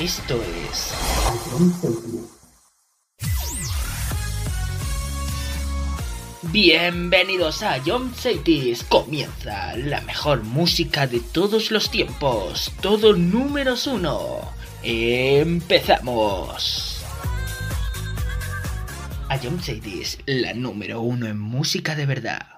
Esto es Bienvenidos a John Cities. Comienza la mejor música de todos los tiempos. Todo números uno. Empezamos. A John Cities, la número uno en música de verdad.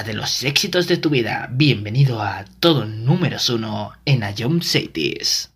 de los éxitos de tu vida. Bienvenido a todo números uno en Ion Cities.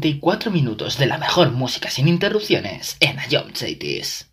54 minutos de la mejor música sin interrupciones en Ayom 80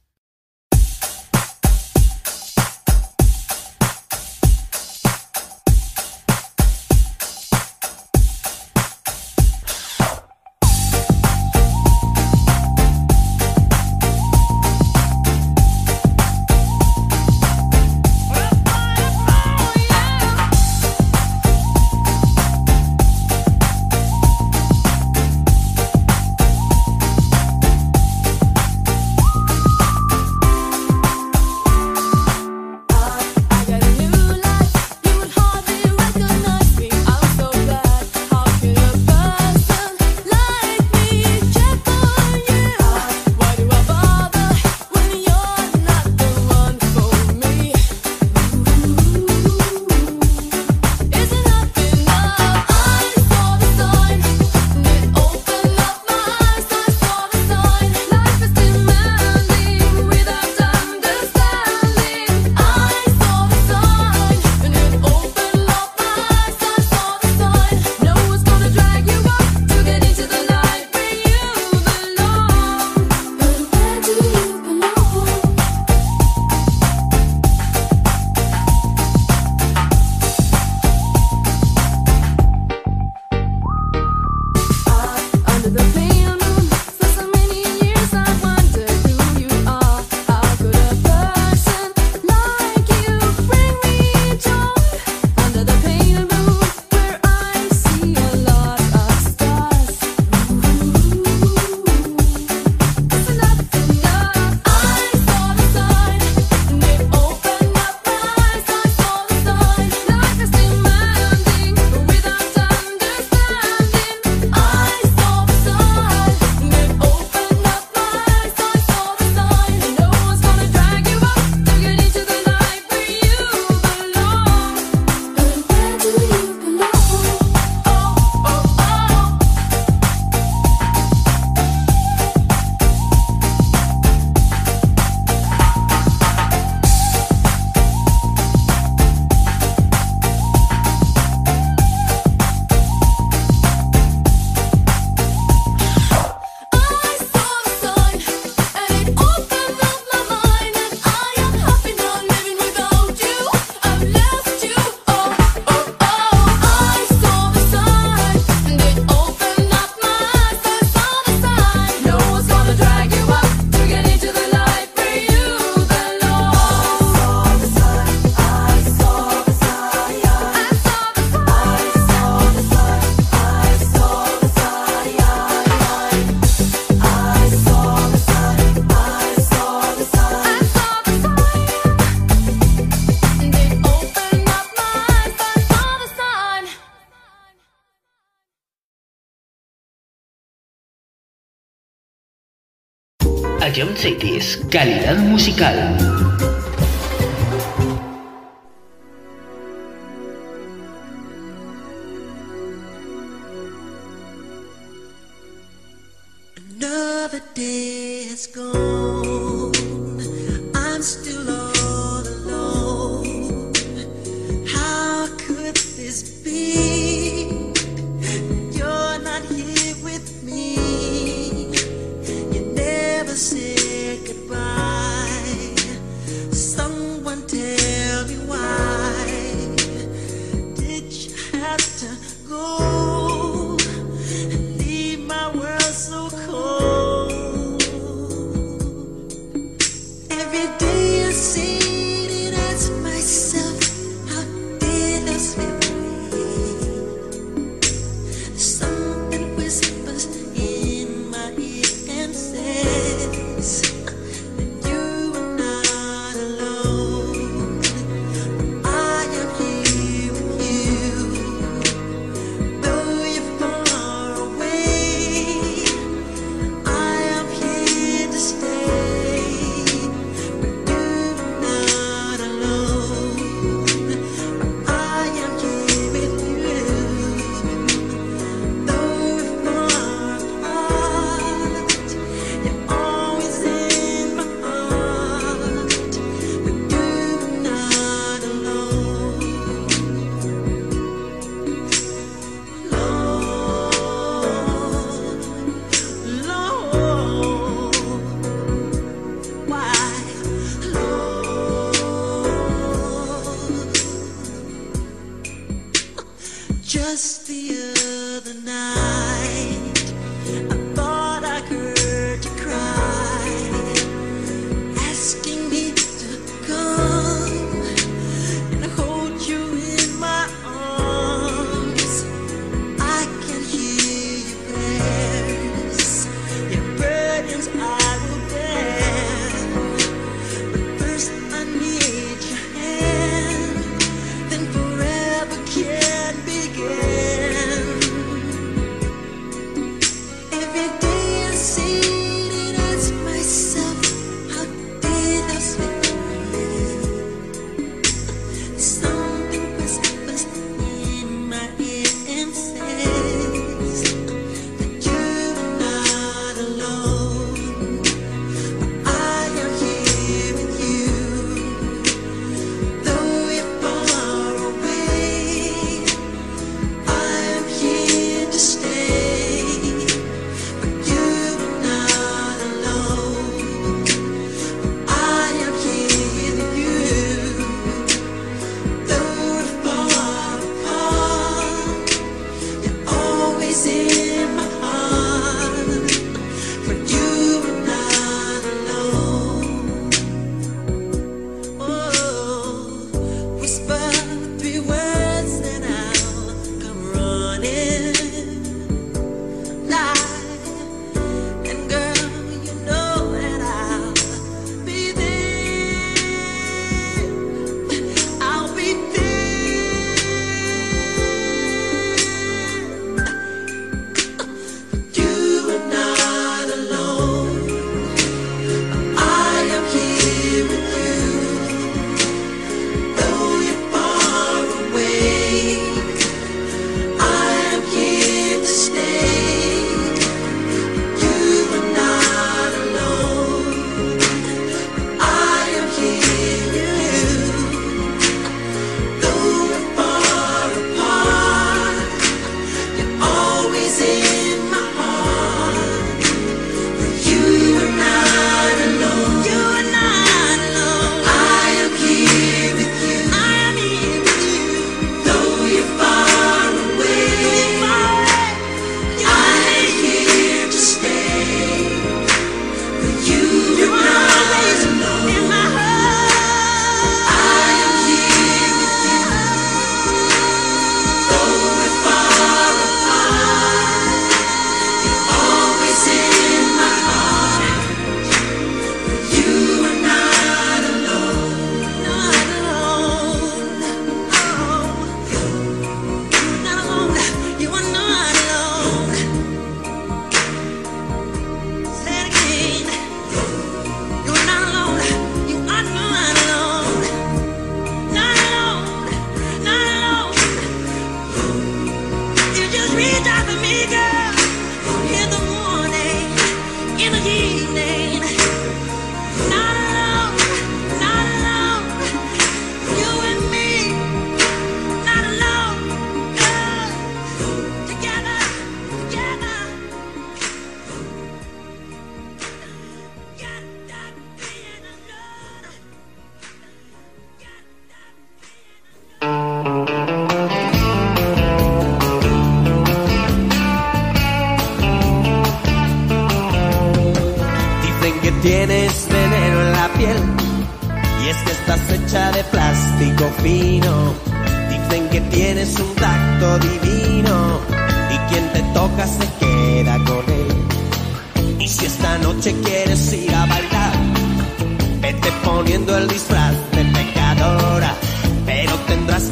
calidad musical.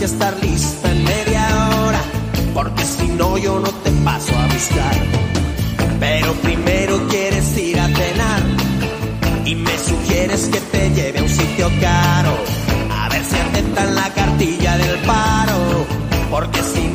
estar lista en media hora, porque si no yo no te paso a buscar. Pero primero quieres ir a cenar y me sugieres que te lleve a un sitio caro, a ver si aceptan la cartilla del paro, porque si no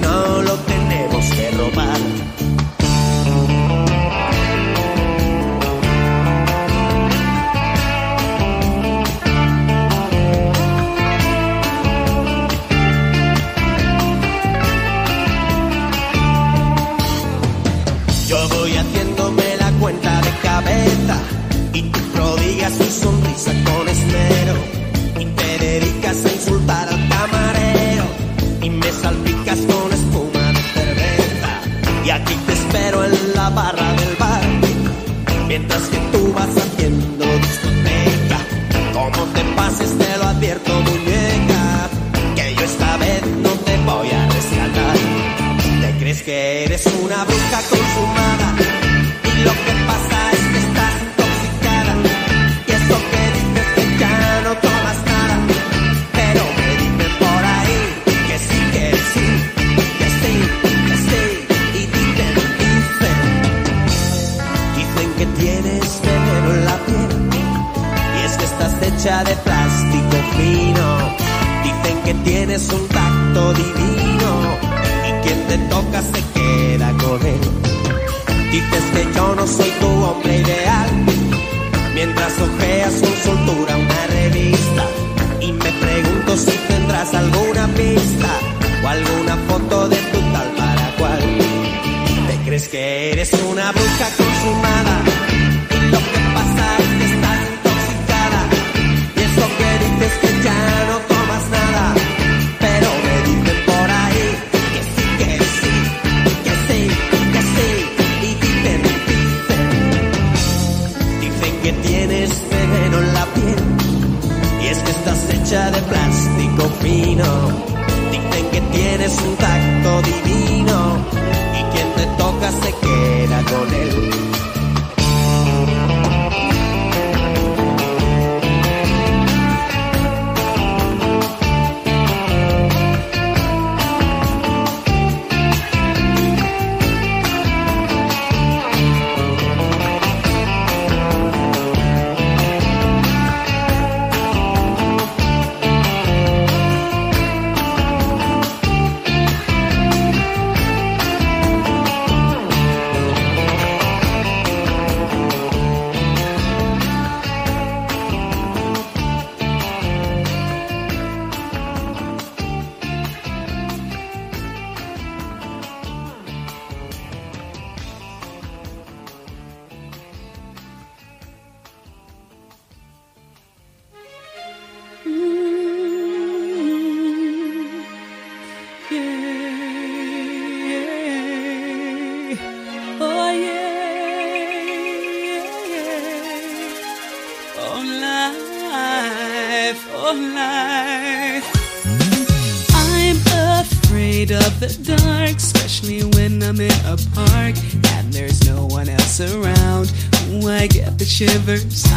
others.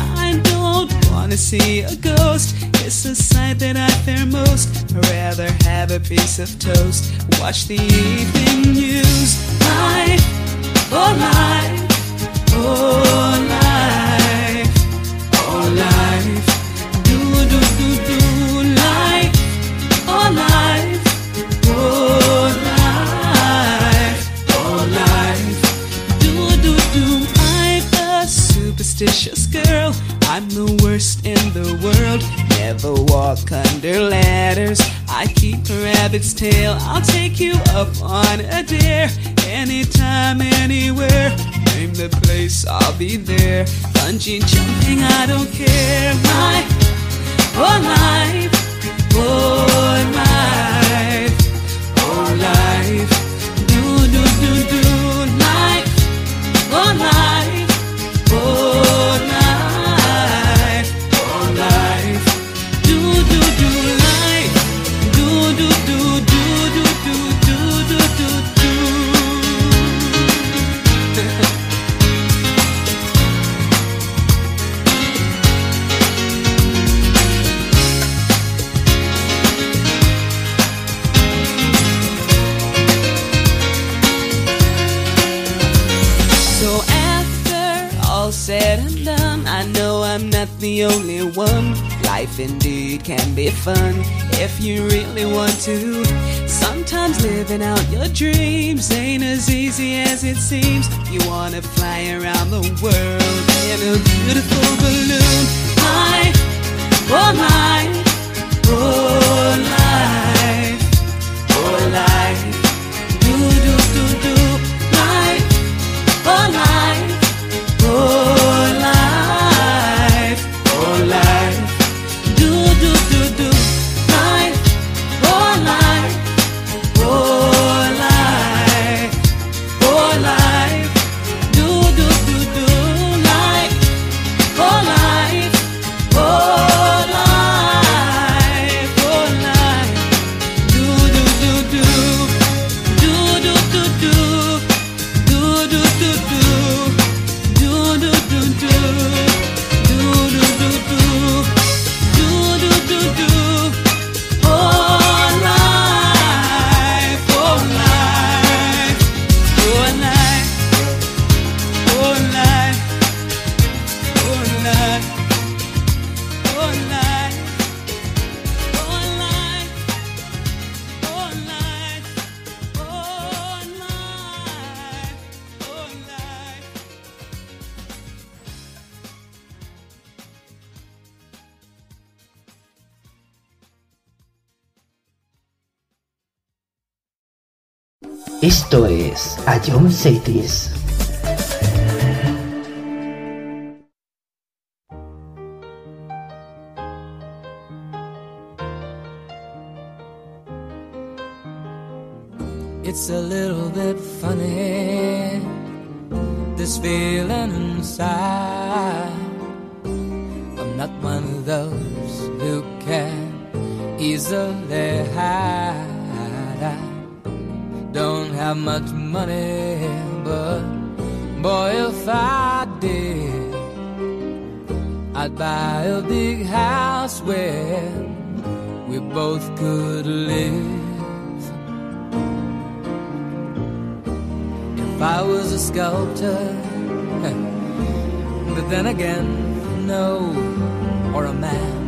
Both could live. If I was a sculptor, but then again, no, or a man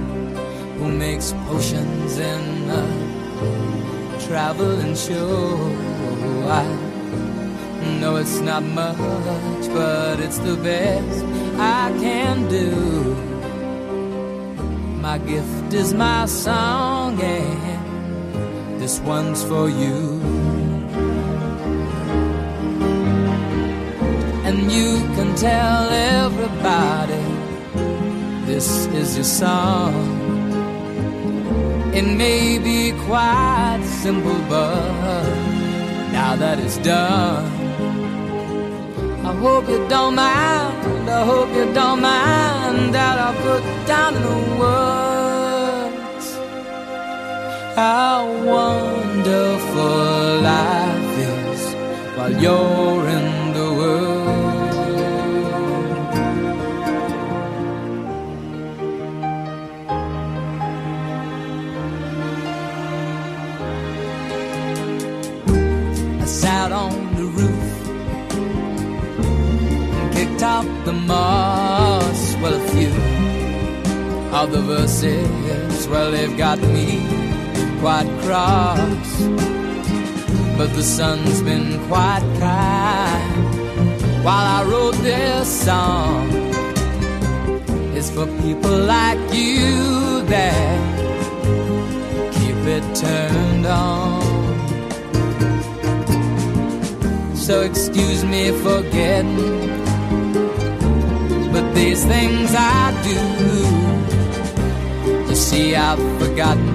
who makes potions in a traveling show. I know it's not much, but it's the best I can do. My gift is my song, and this one's for you. and you can tell everybody this is your song. It may be quite simple, but now that it's done, I hope you don't mind. I hope you don't mind that I put down in the words how wonderful life is while you're in the world. I sat on the roof and kicked out the moss. Well, a few of the verses, well, they've got me quite cross. But the sun's been quite kind while I wrote this song. It's for people like you that keep it turned on. So excuse me for getting, but these things I do. You see, I've forgotten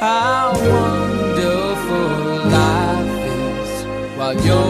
how wonderful life is while you're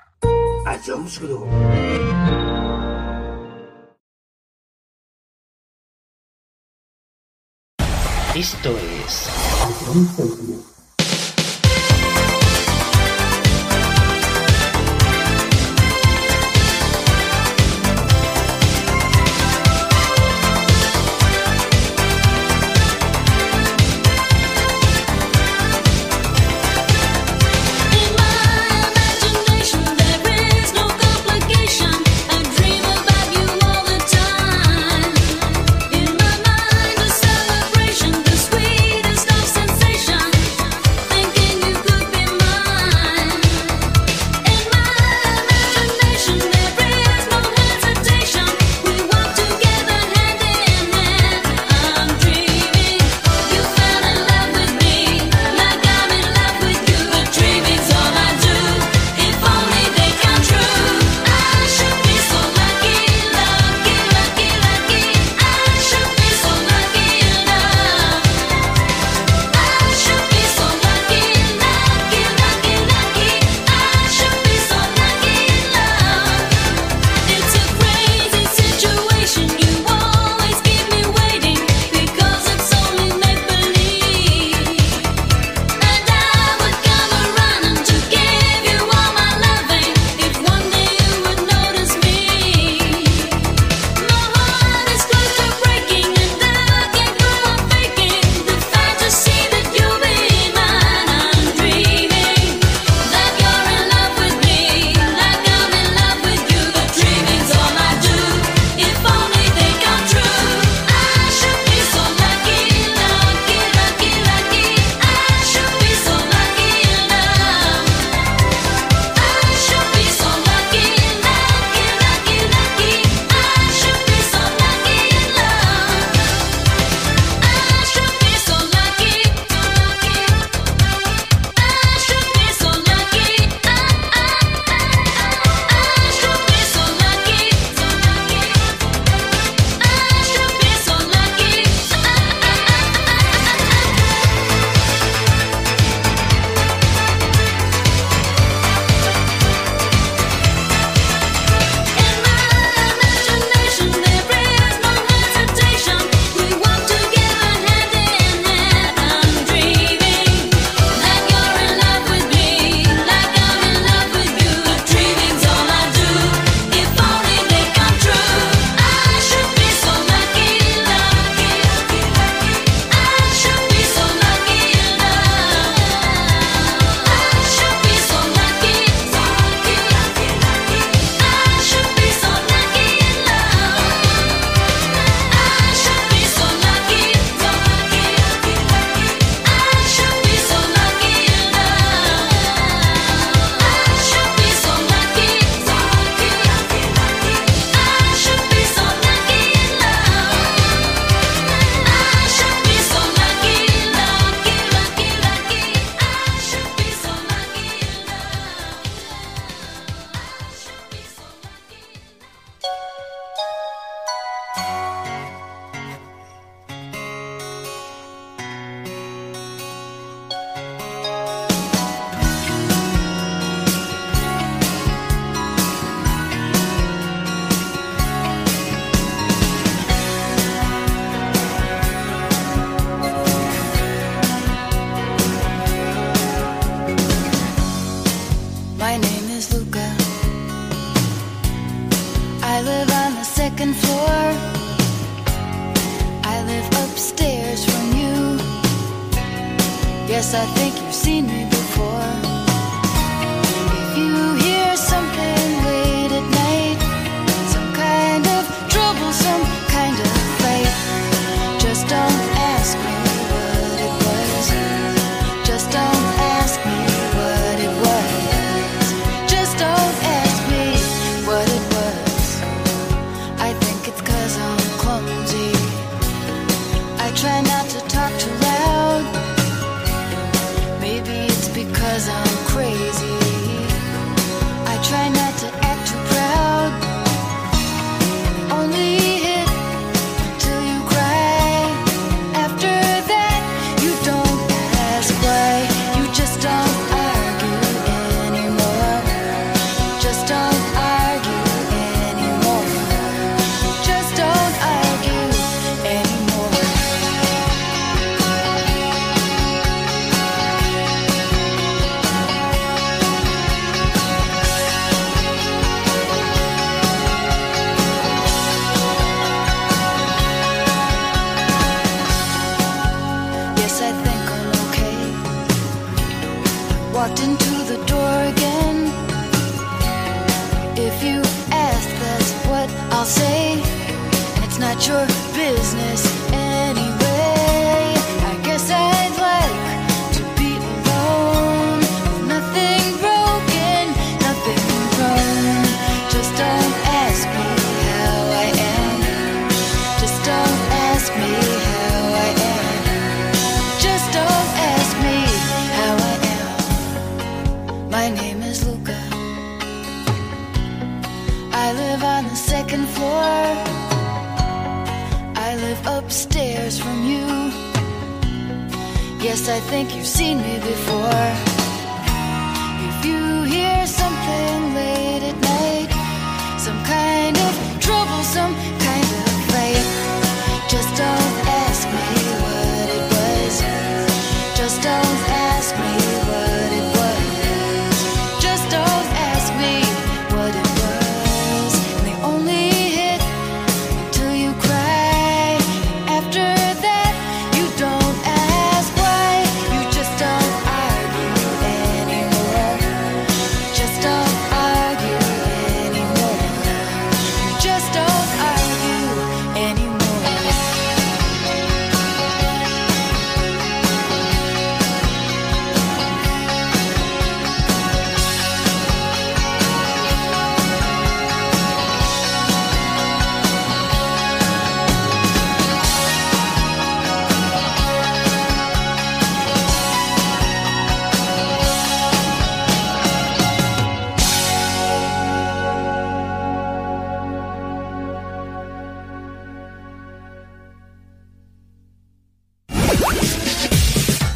A Jones Group. Esto es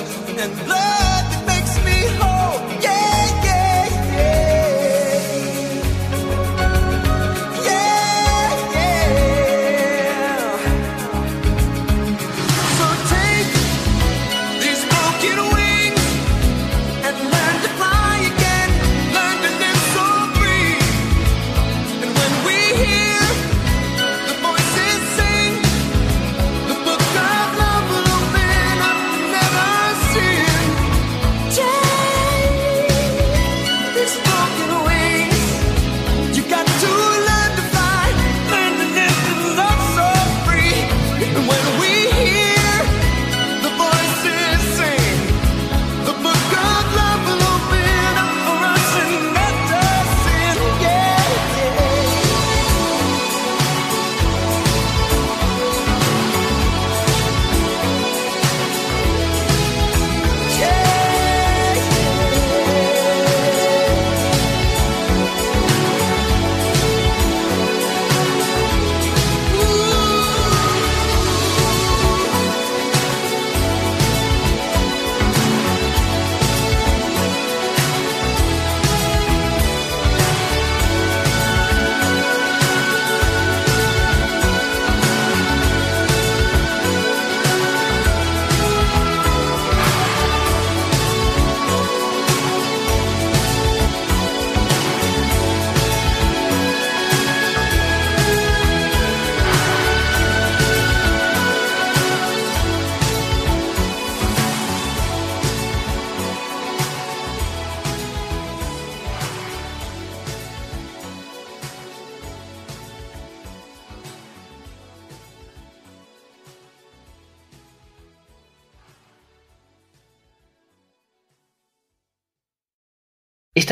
and love.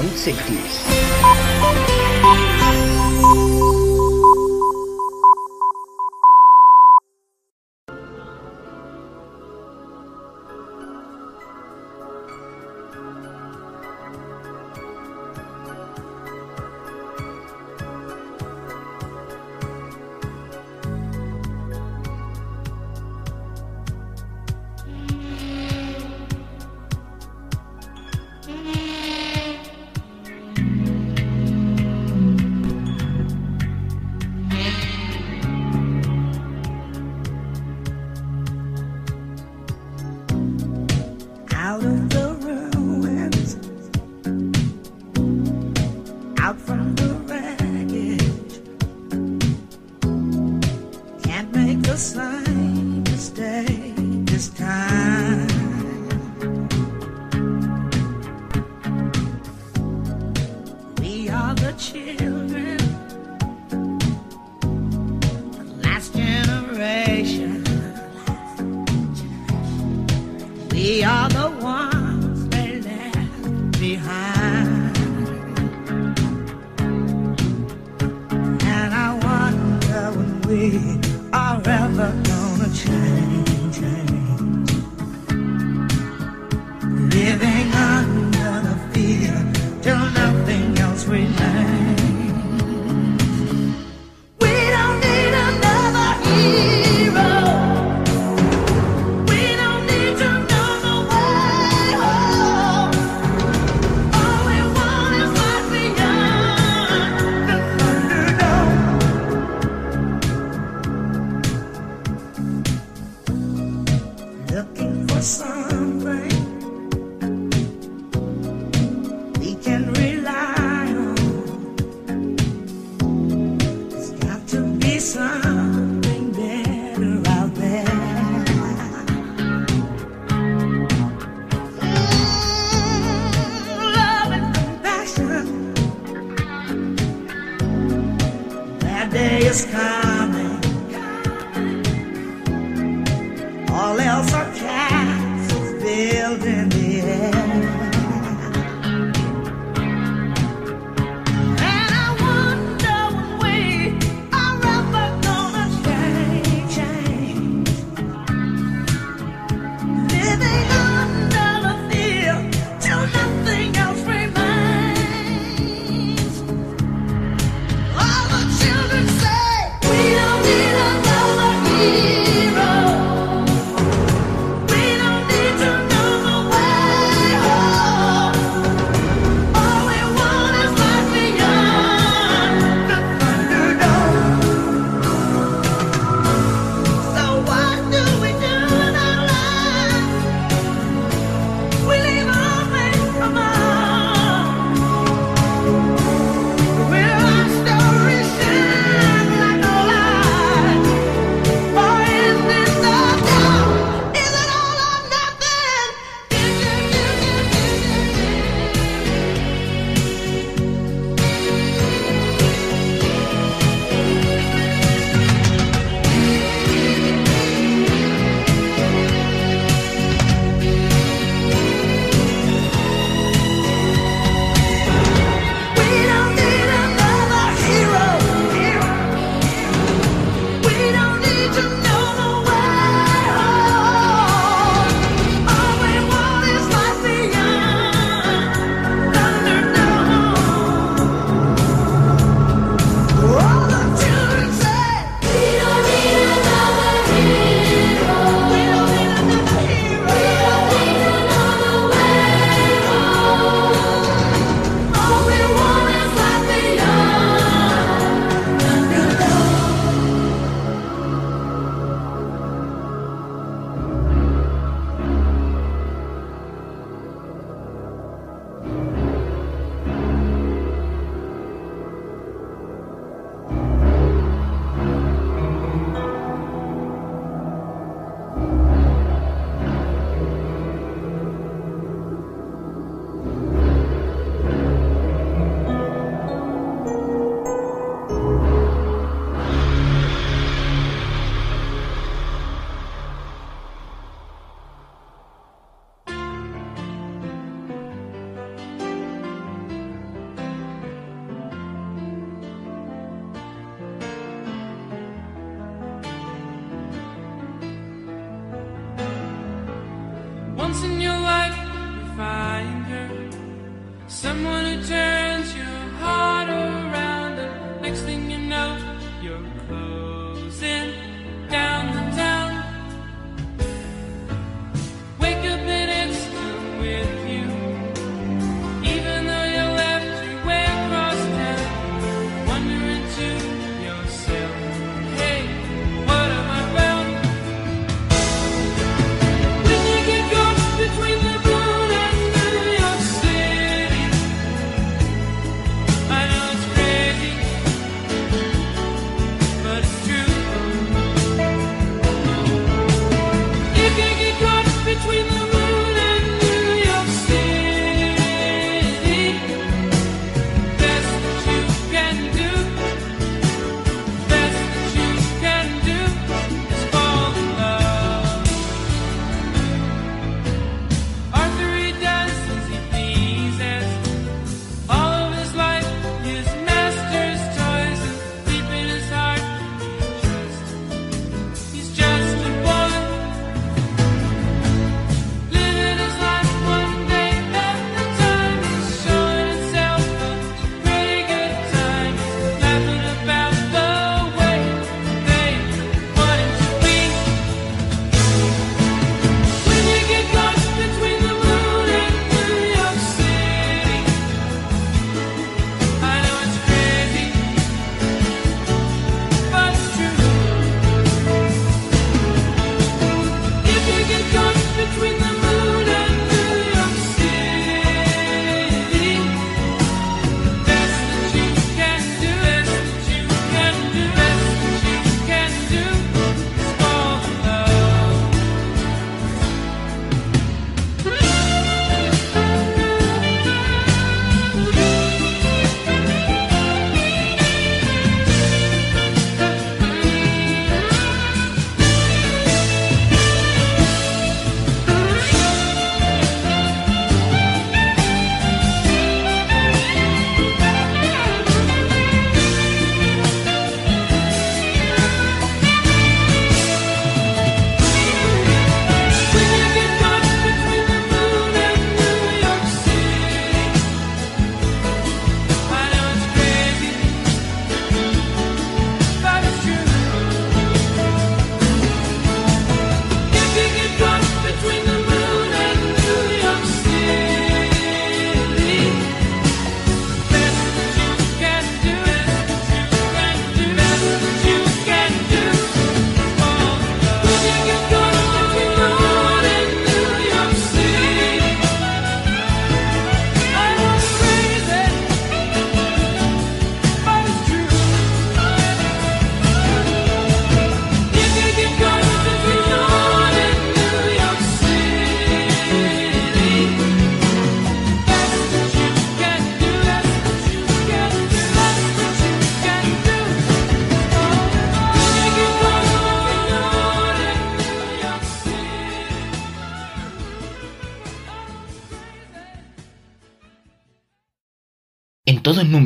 Problem Cities.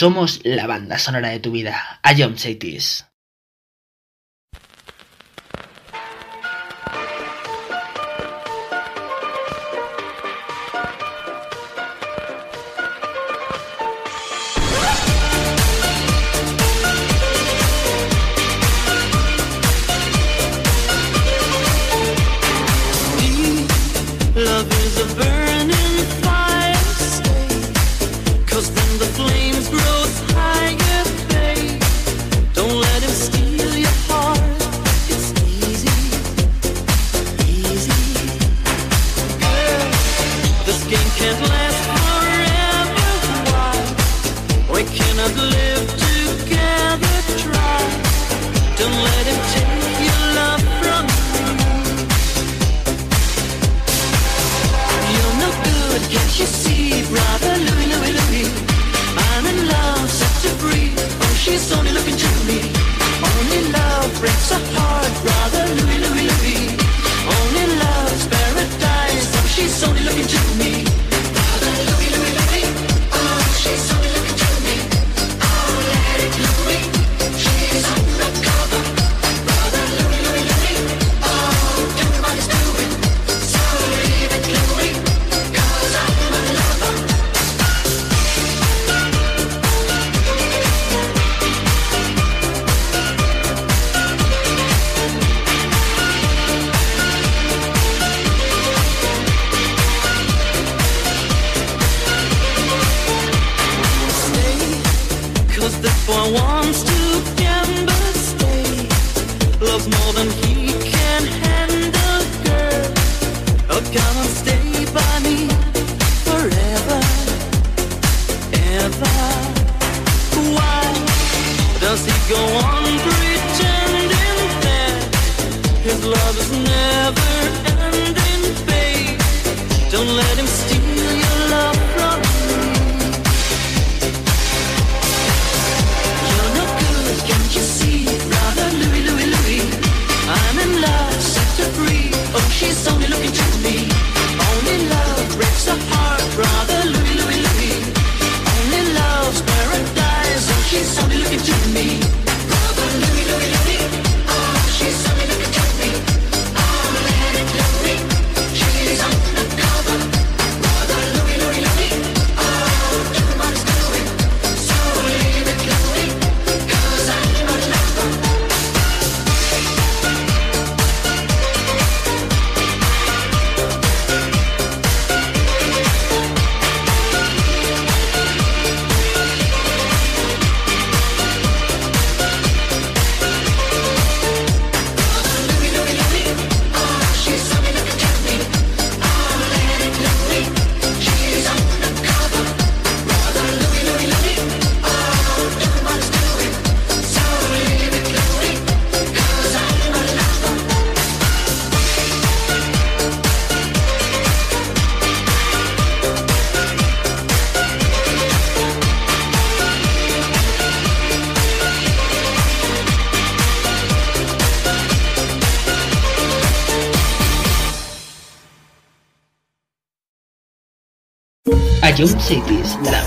Somos la banda sonora de tu vida. I am Bedroom Cities. La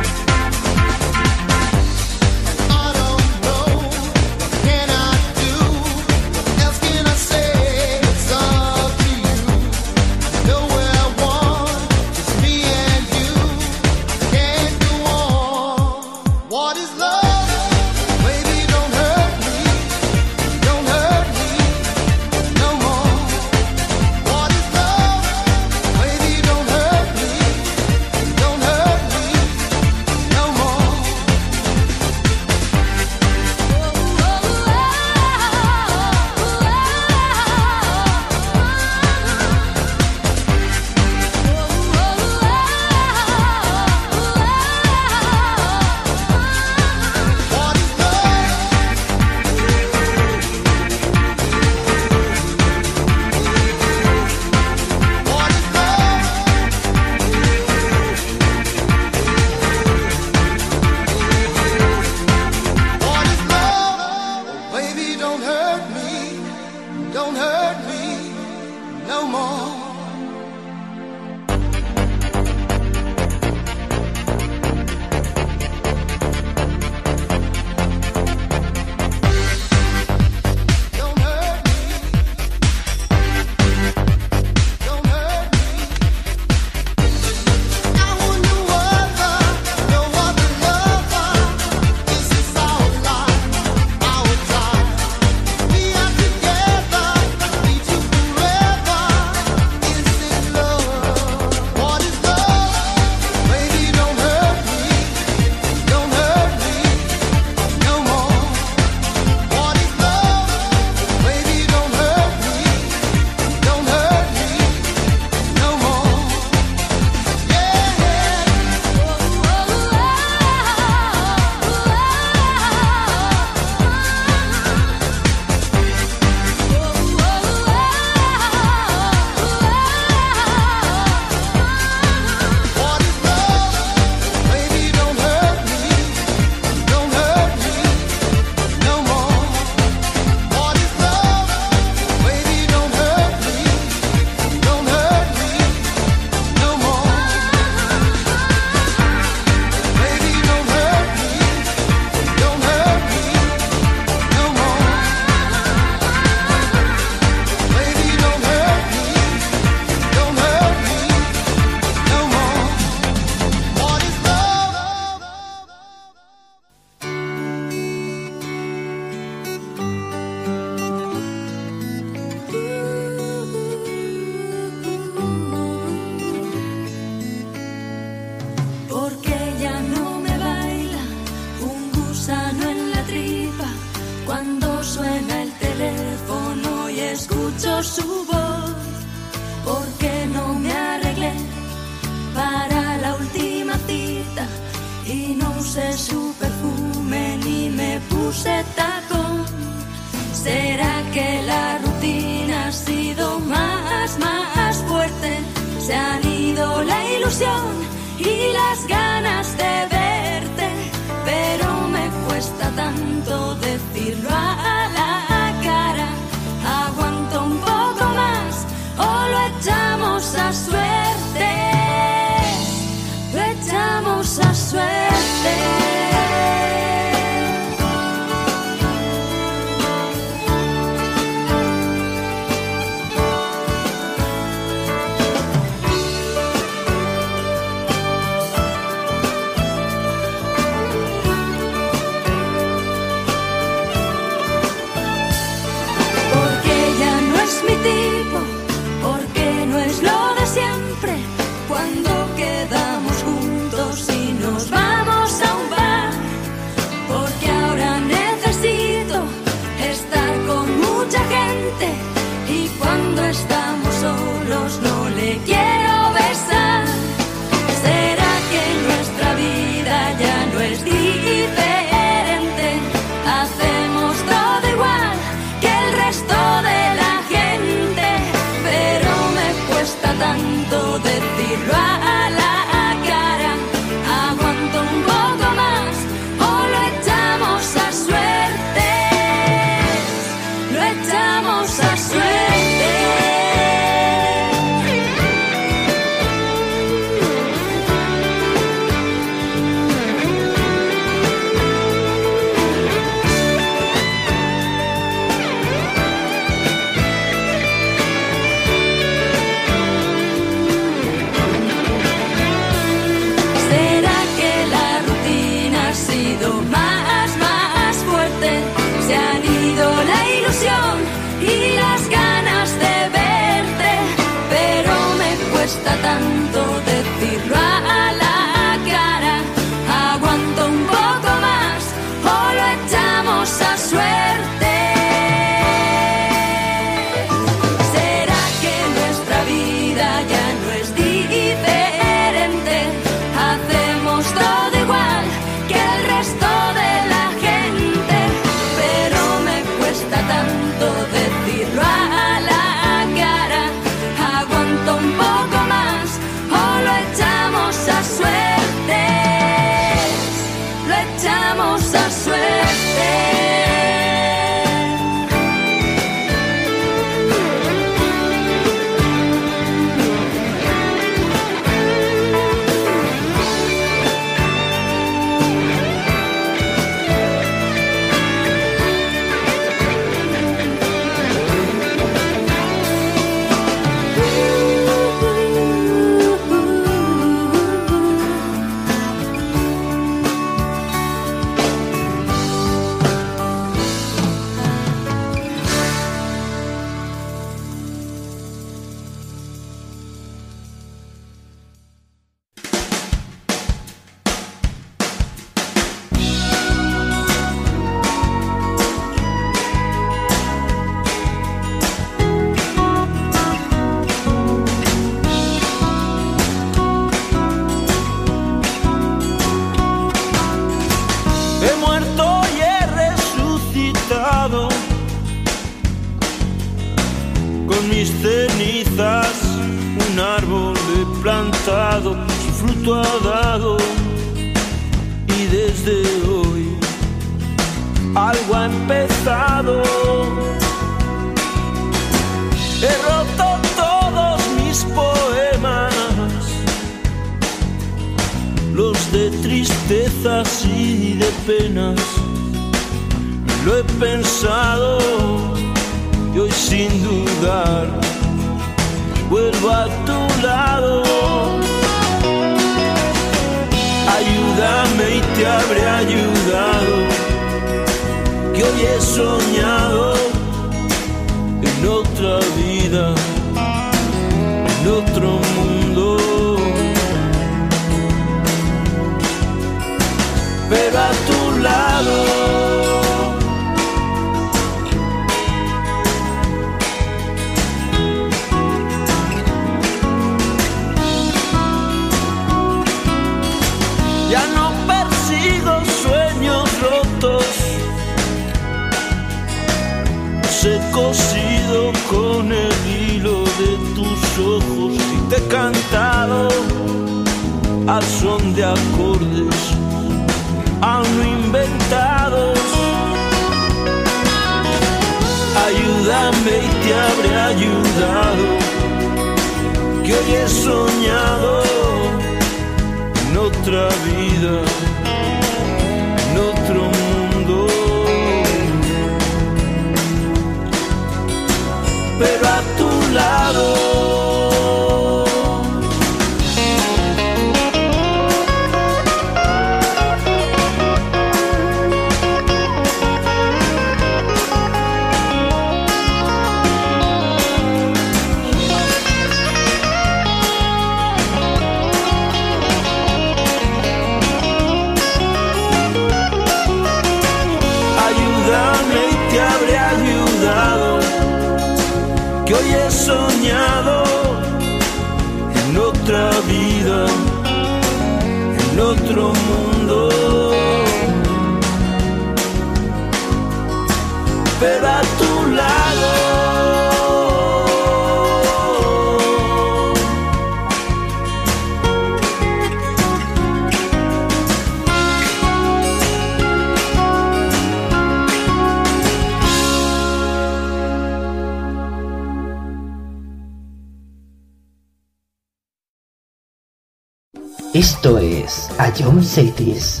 Eu sei disso.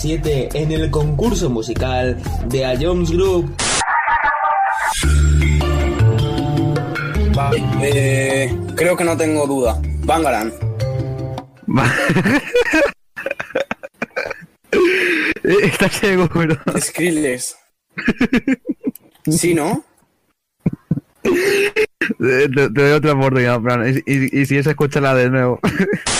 7 en el concurso musical de A Jones Group. Eh, creo que no tengo duda. Bangaran. ¿Estás seguro? Skrillex. ¿Sí, no? Te, te- te doy otra oportunidad, Fran. Y, y- y si es, escúchala de nuevo.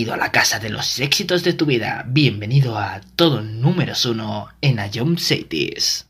Bienvenido a la casa de los éxitos de tu vida. Bienvenido a todo números uno en Ion Cities.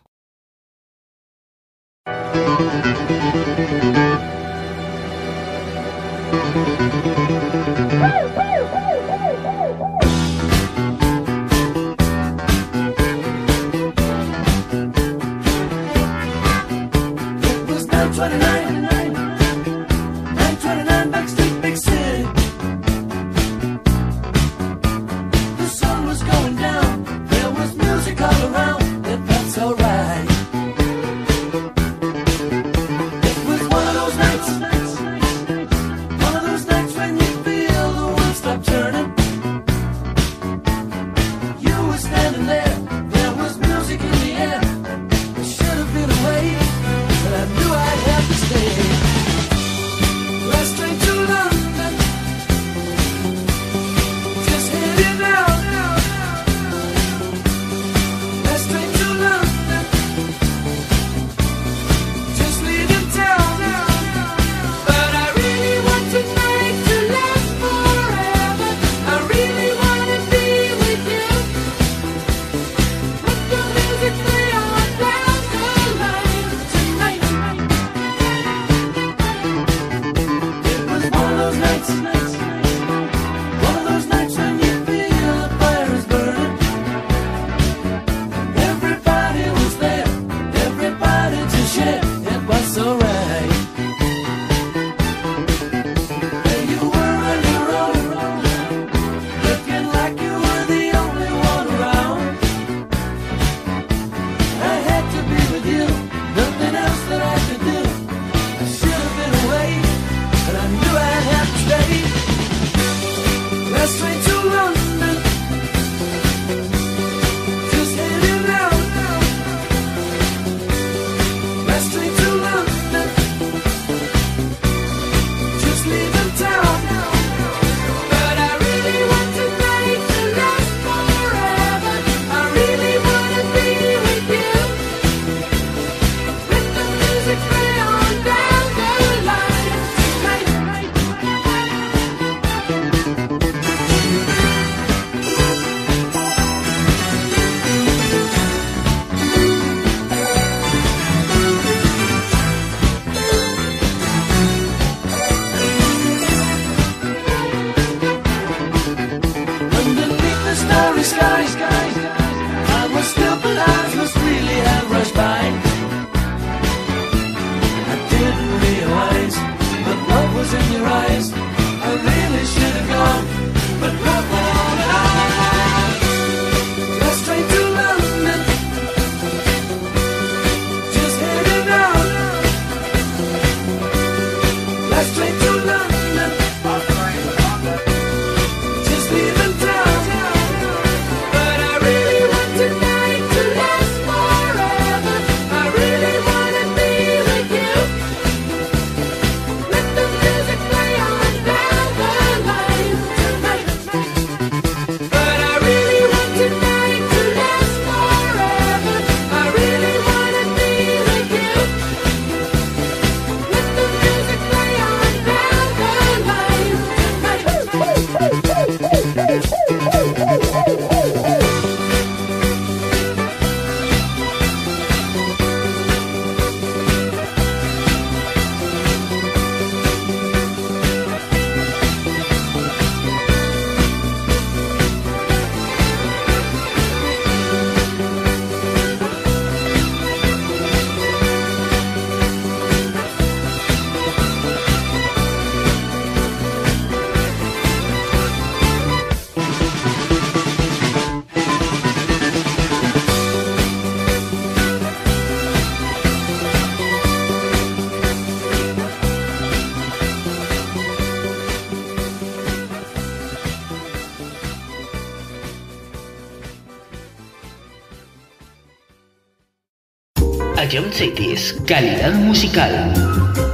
Ion Cities, calidad musical.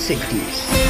60s.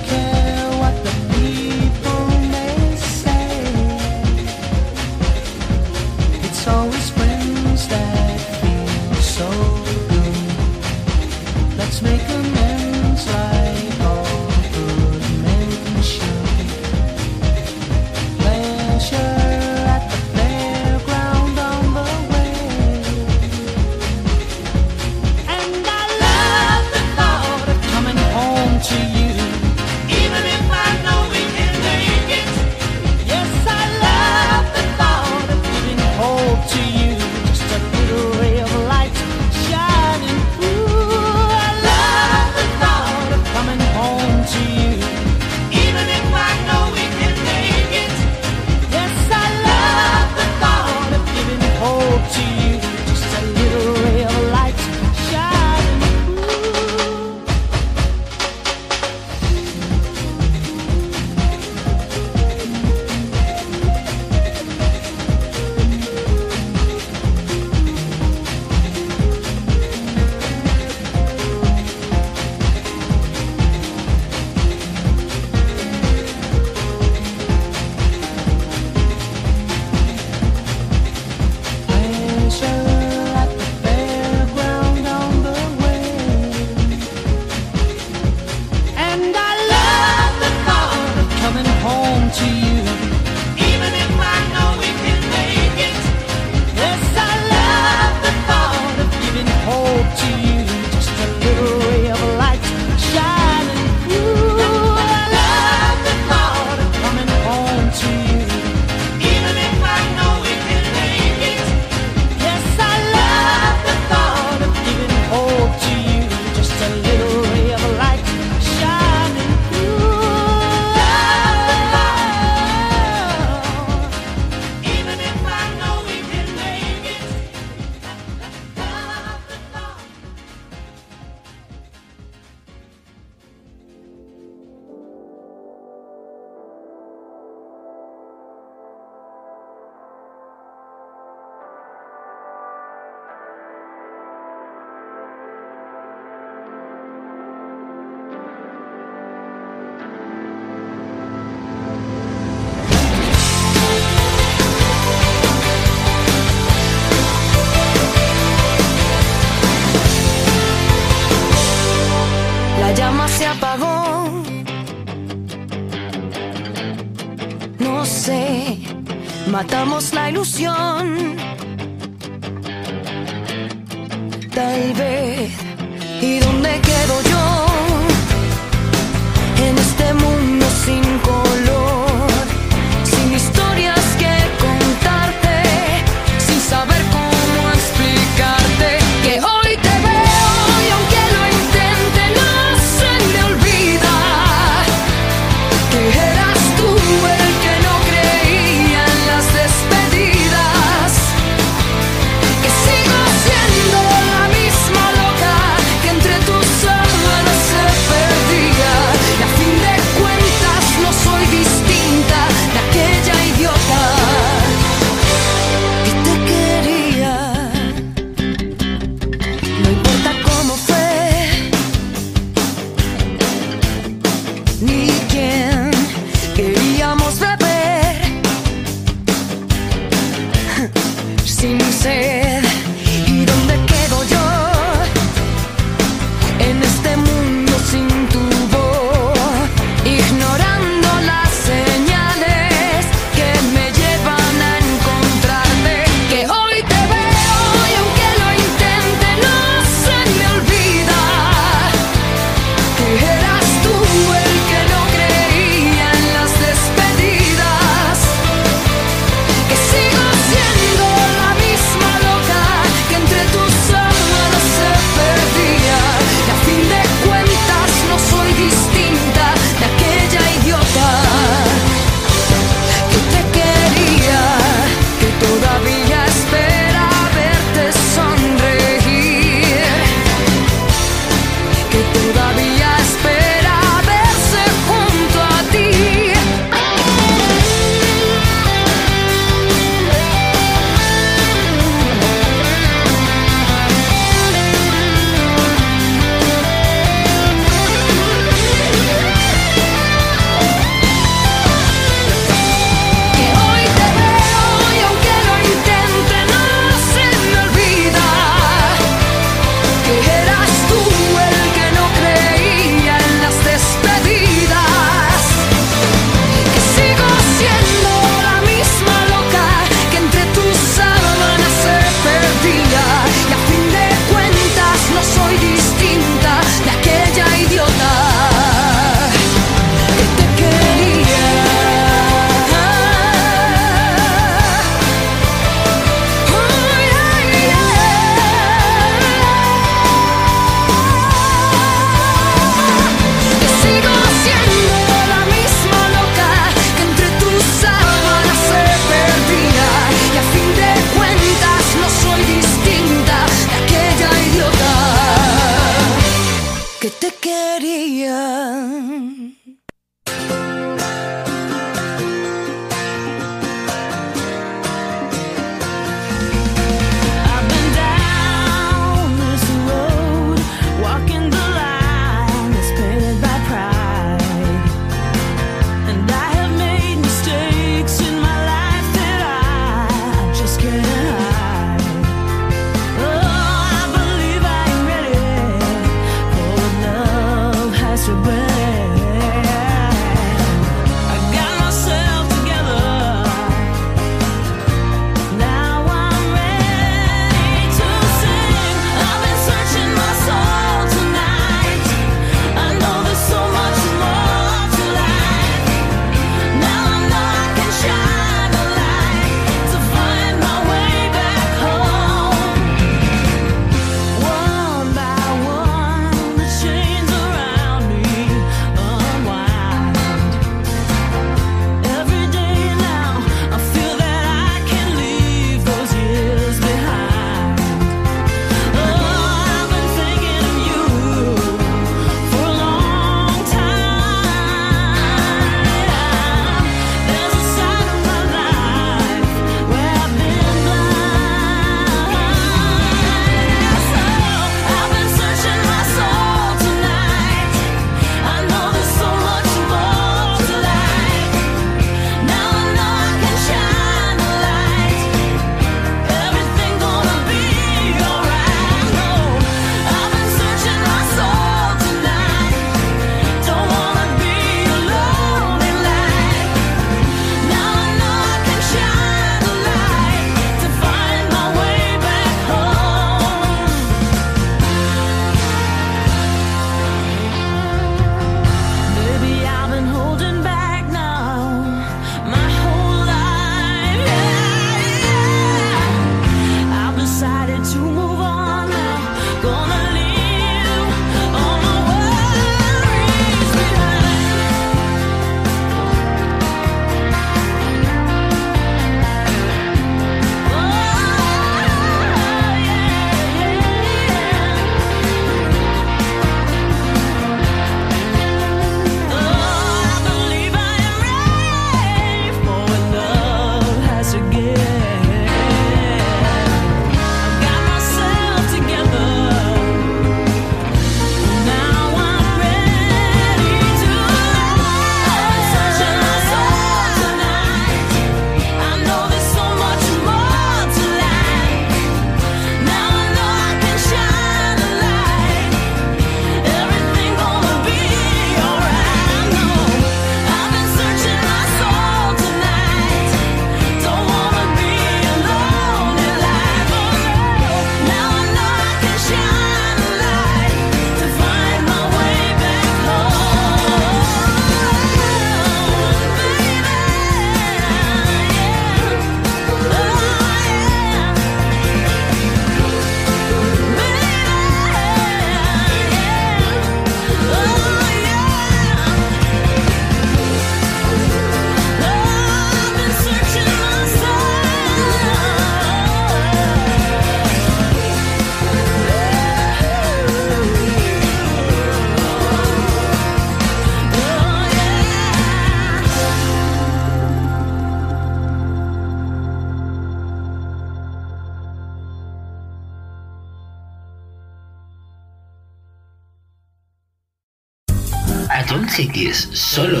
Solo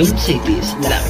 Dream Cities, la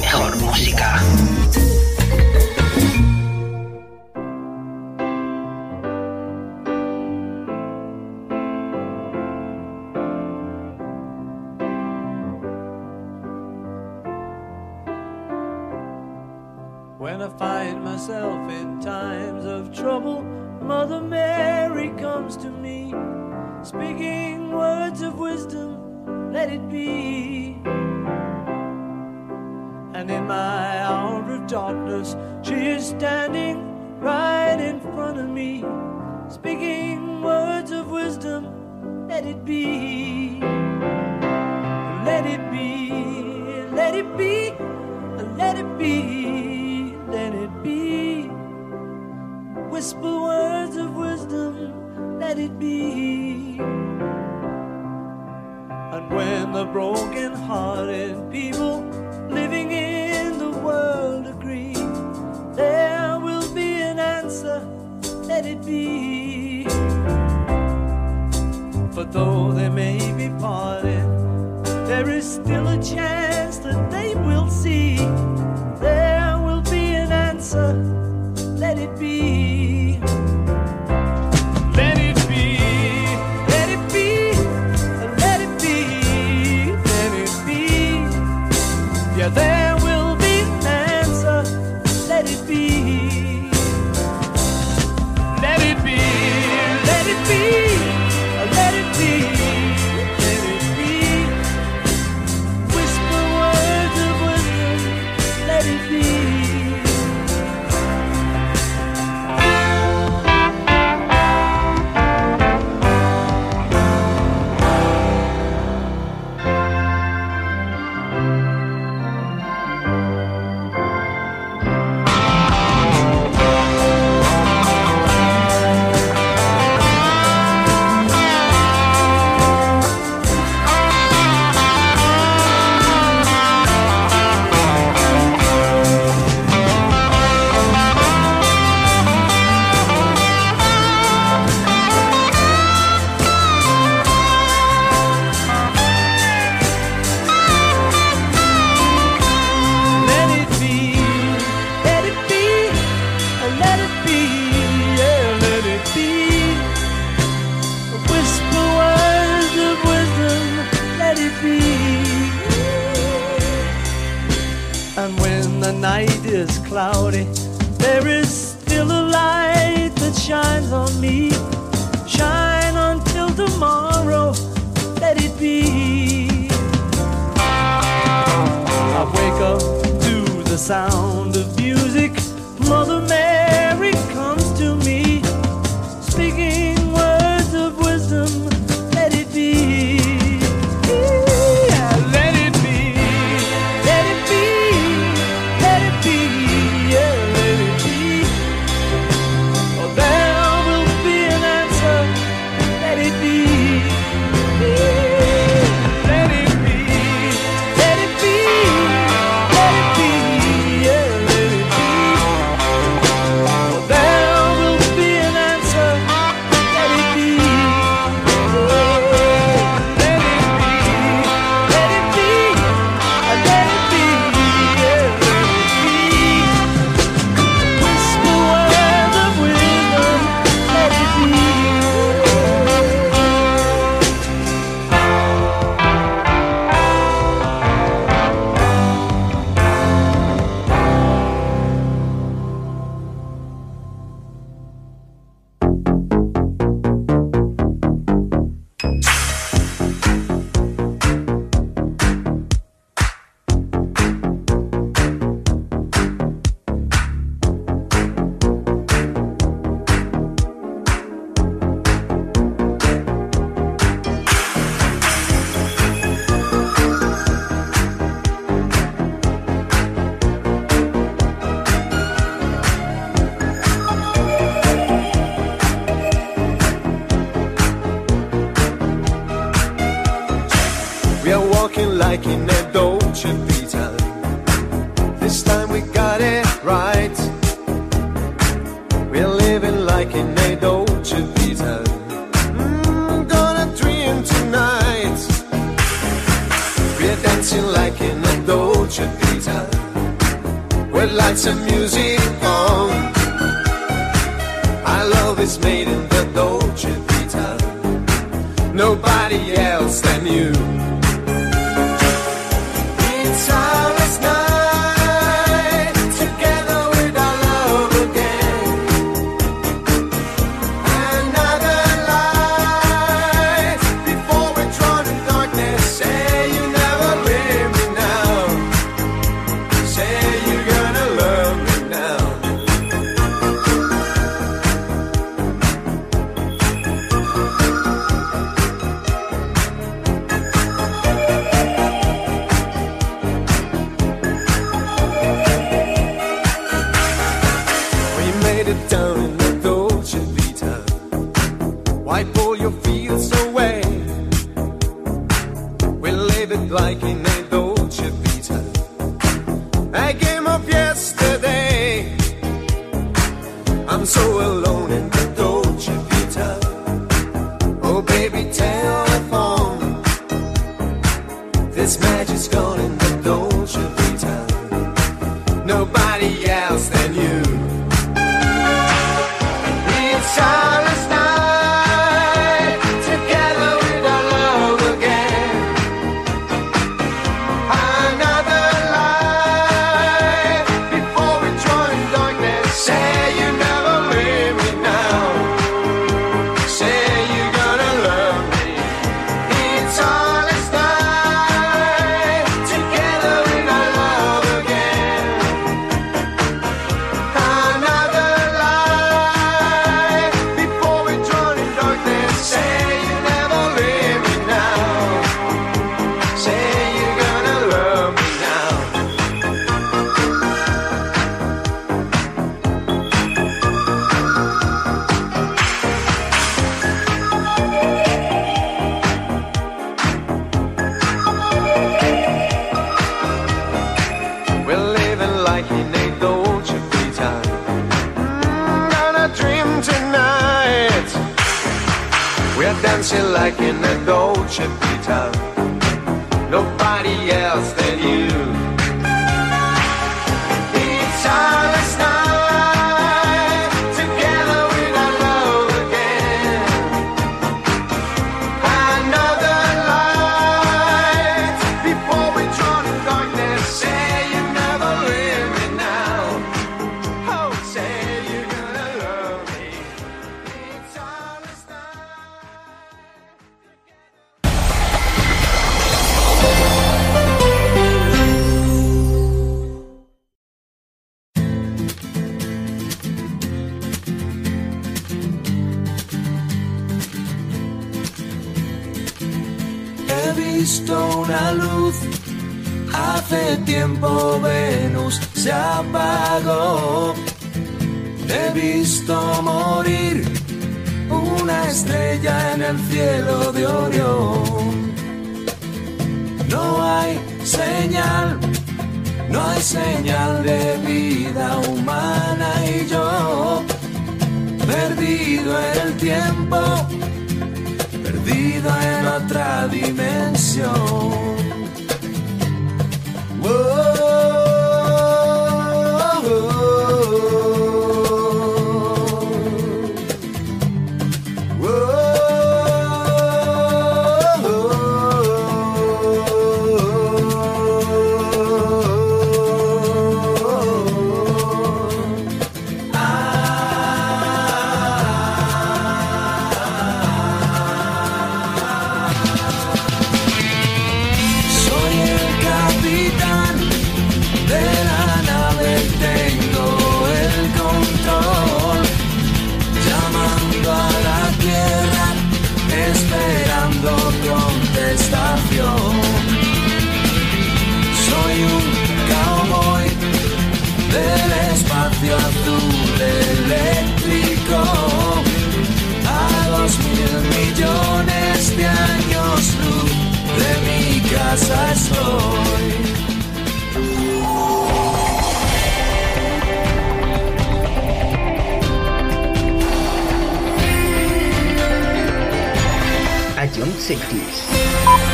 60s.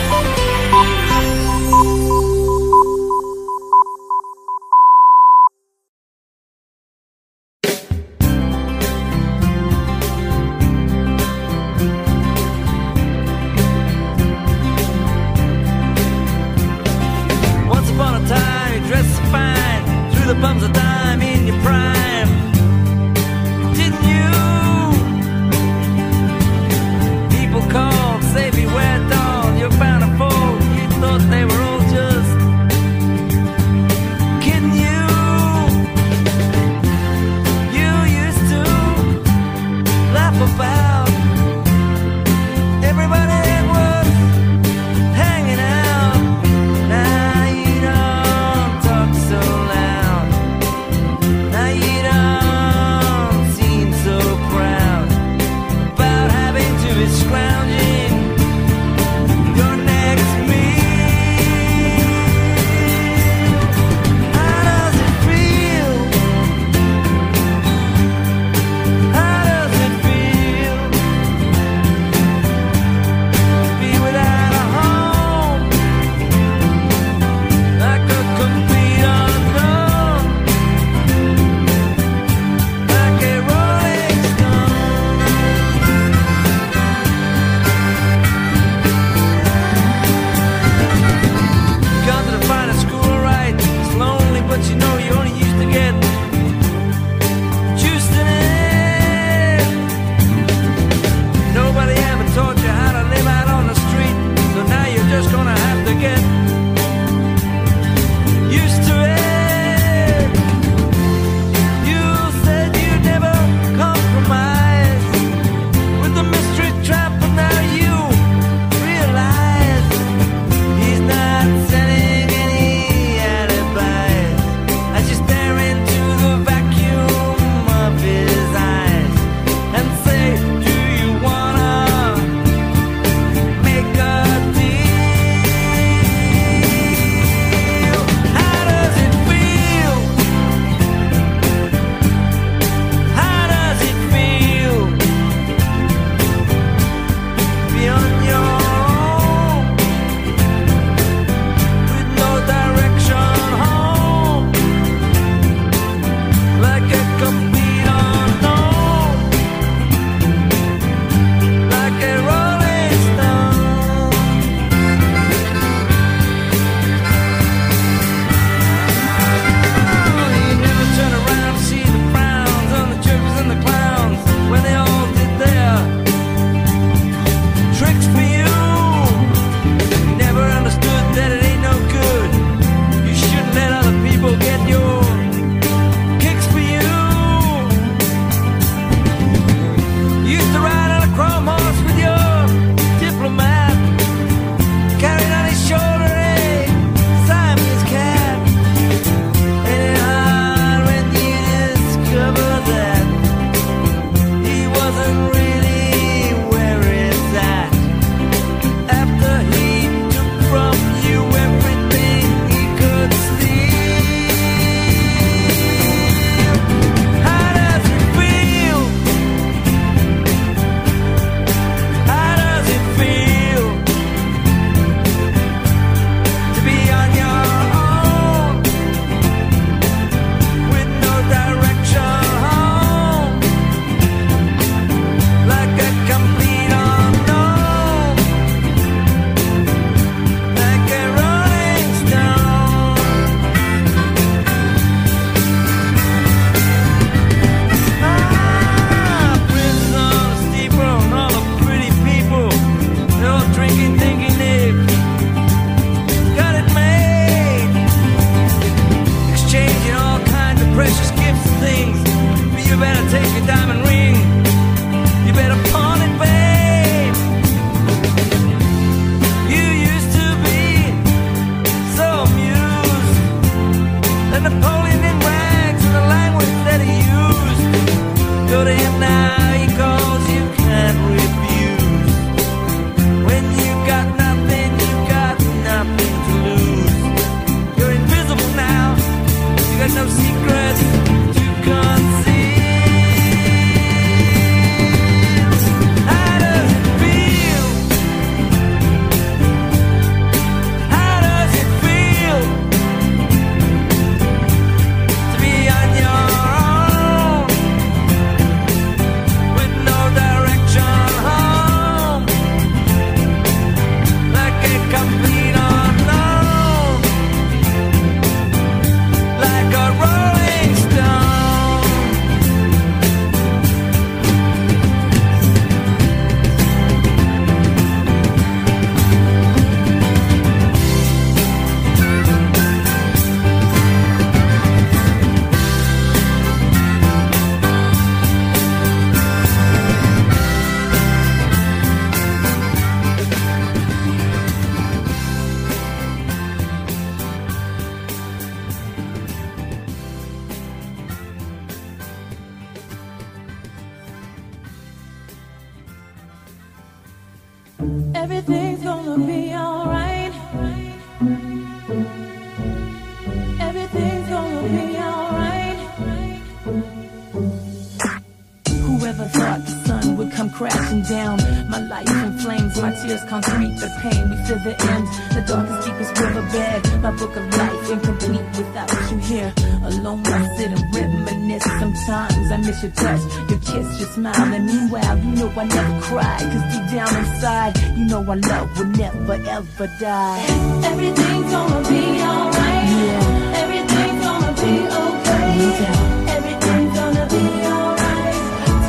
Tears concrete the pain. We feel the end, the darkest, deepest riverbed. My book of life incomplete without you here. Alone, I sit and reminisce. Sometimes I miss your touch, your kiss, your smile. And meanwhile, you know I never cry. Cause deep down inside, you know our love will never ever die. Everything's gonna be alright. Yeah. Everything's gonna be okay. Doubt. Everything's gonna be alright.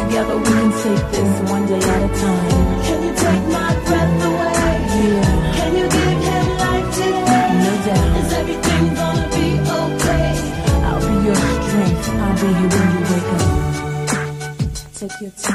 Together we can take this one day at a time.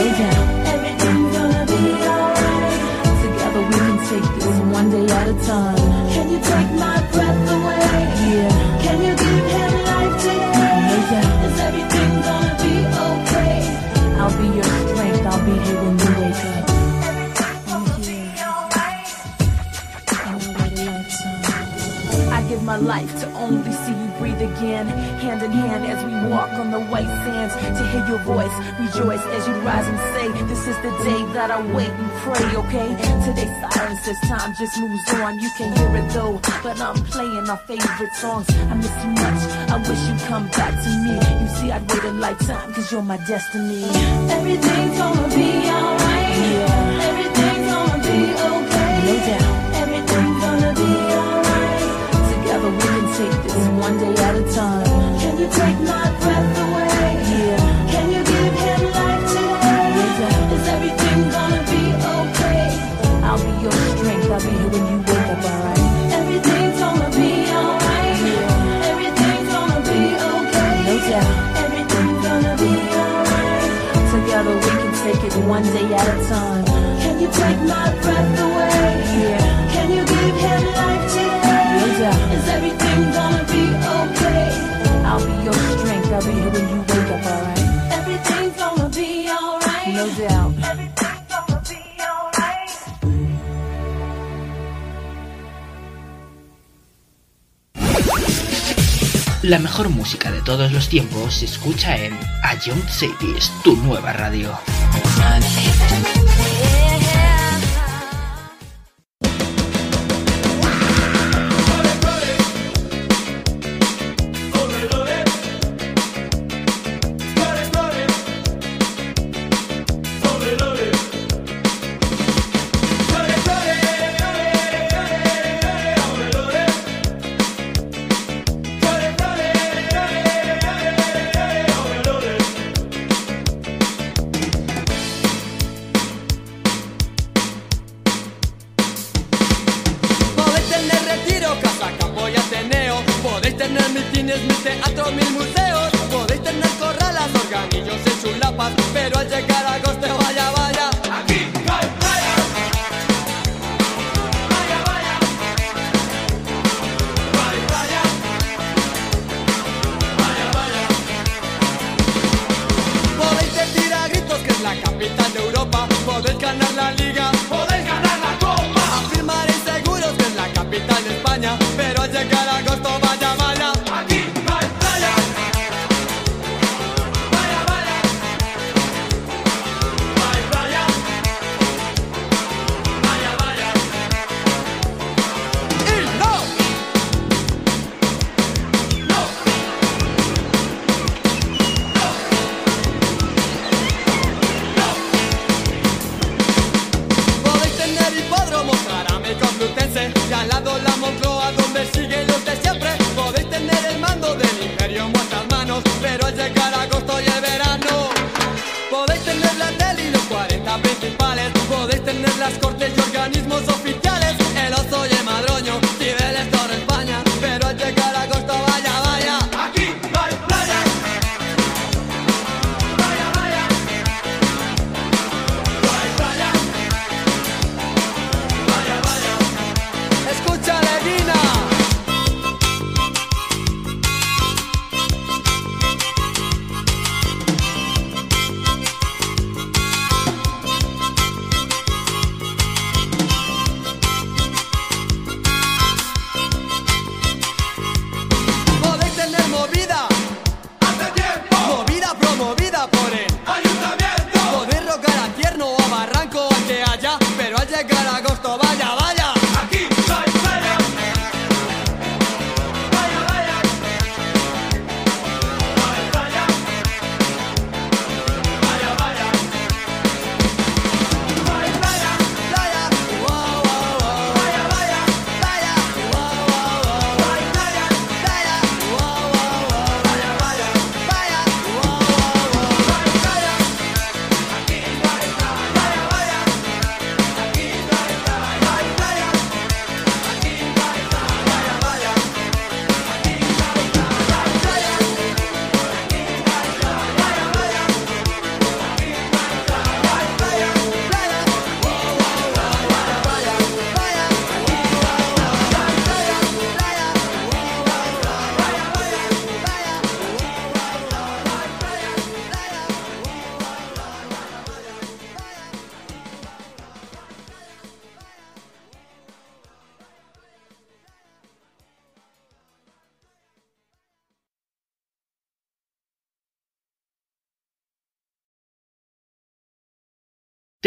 Deja. Is the day that I wait and pray, okay? Today's silence as time just moves on. You can hear it though, but I'm playing our favorite songs. I miss you much. I wish you'd come back to me. You see, I'd wait a lifetime, cause you're my destiny. Everything's gonna be alright. Yeah. Everything's gonna be okay. No doubt. Everything's gonna be alright. Together we can take this one day at a time. Can you take my breath away? One day at a time. Can you take my breath away? Yeah. Can you give him life today? No doubt. Is everything gonna be okay? I'll be your strength. I'll be here when you wake up, alright? Everything's gonna be alright. No doubt. Everything's gonna be alright. La mejor música de todos los tiempos se escucha en A Young Cities, tu nueva radio. Money.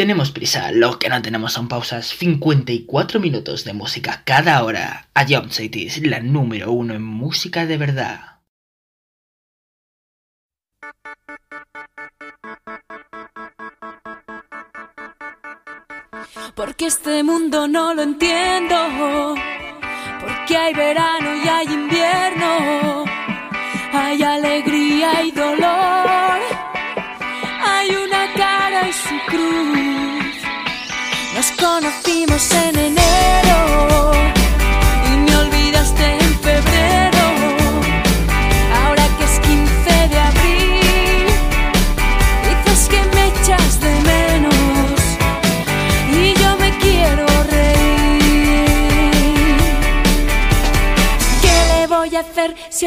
Tenemos prisa, lo que no tenemos son pausas. 54 minutos de música cada hora. A Jump City es la número uno en música de verdad. Porque este mundo no lo entiende.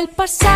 passar.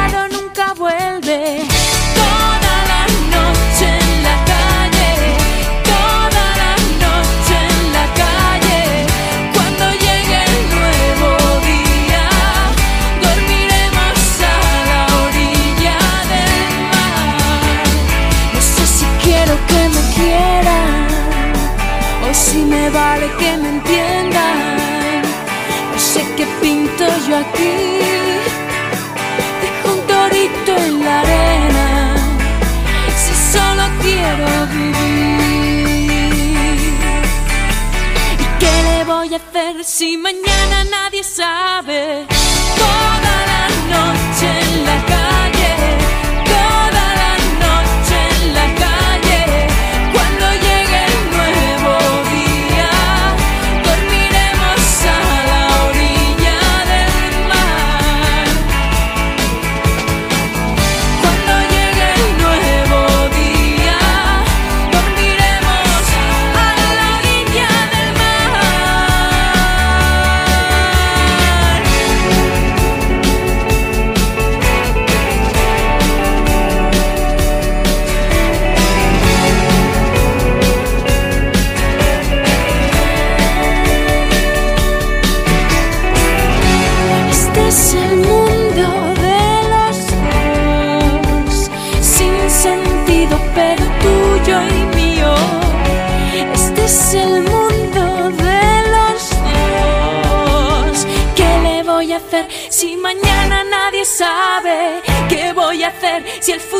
sia il futuro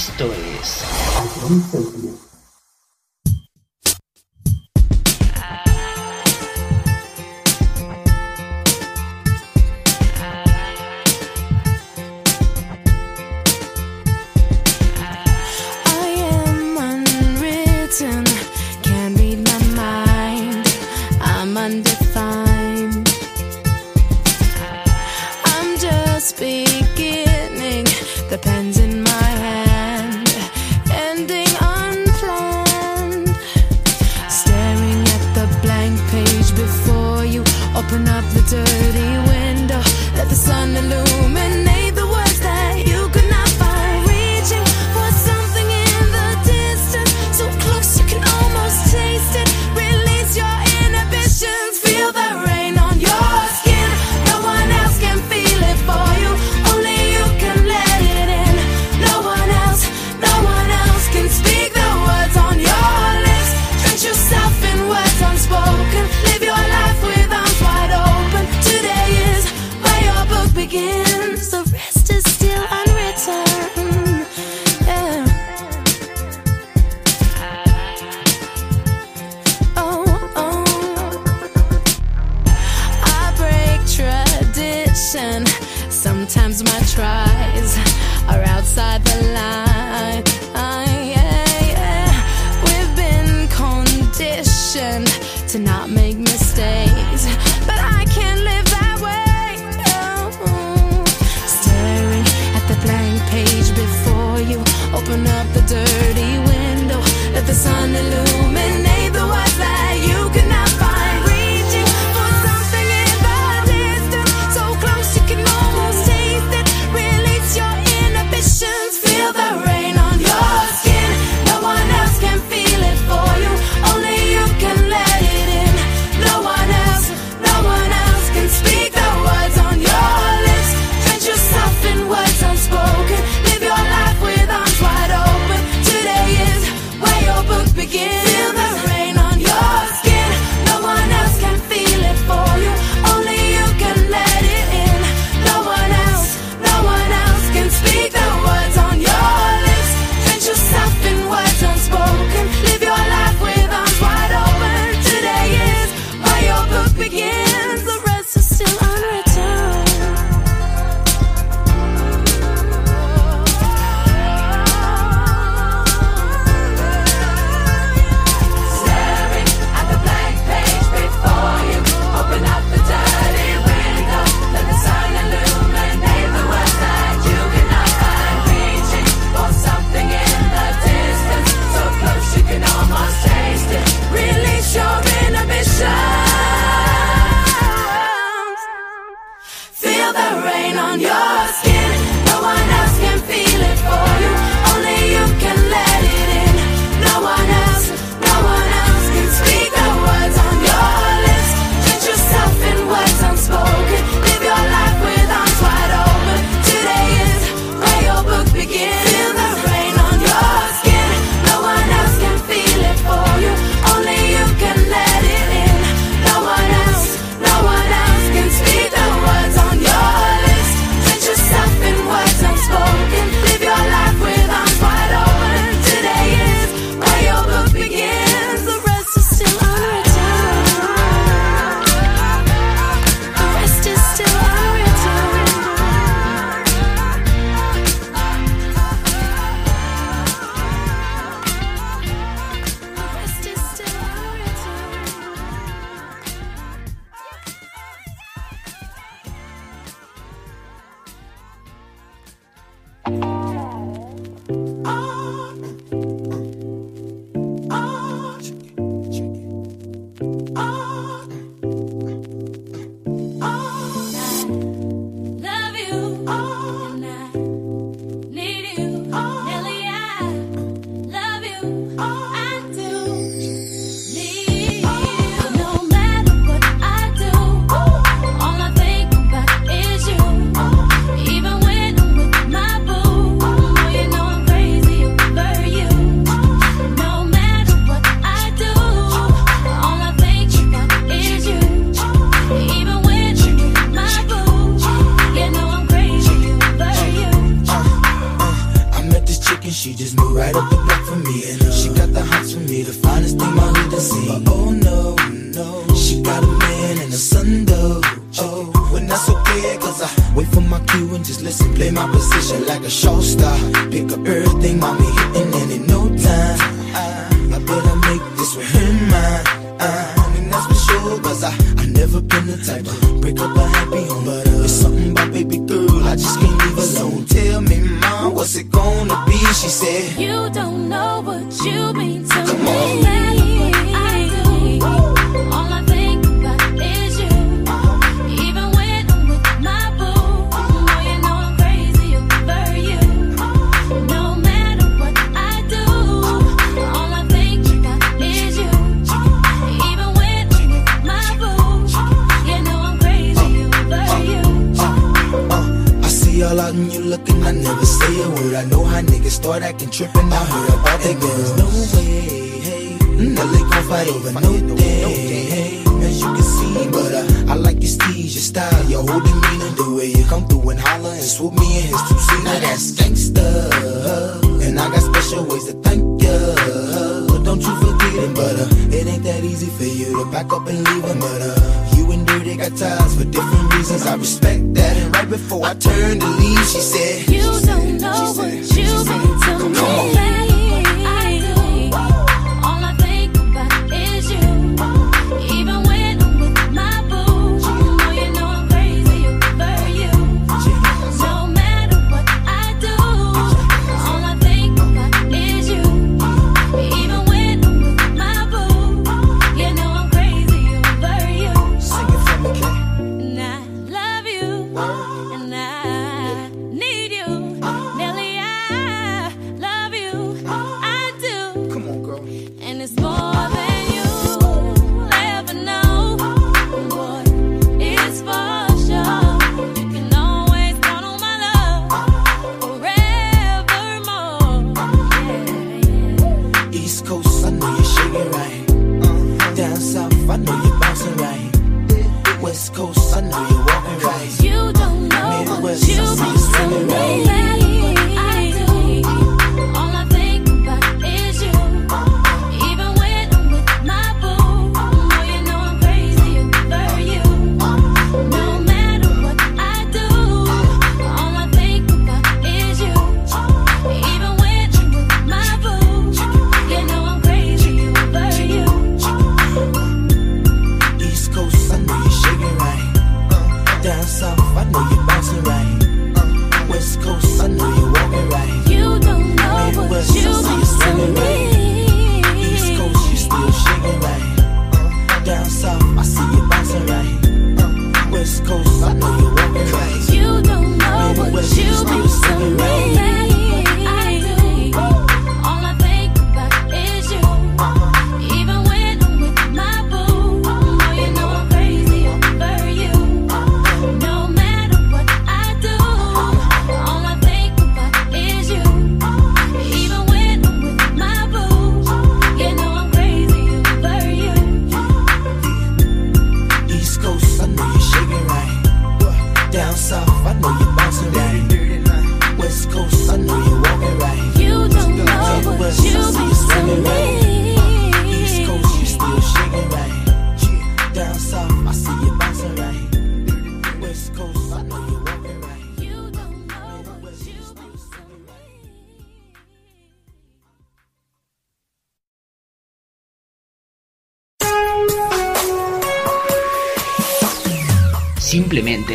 Esto es.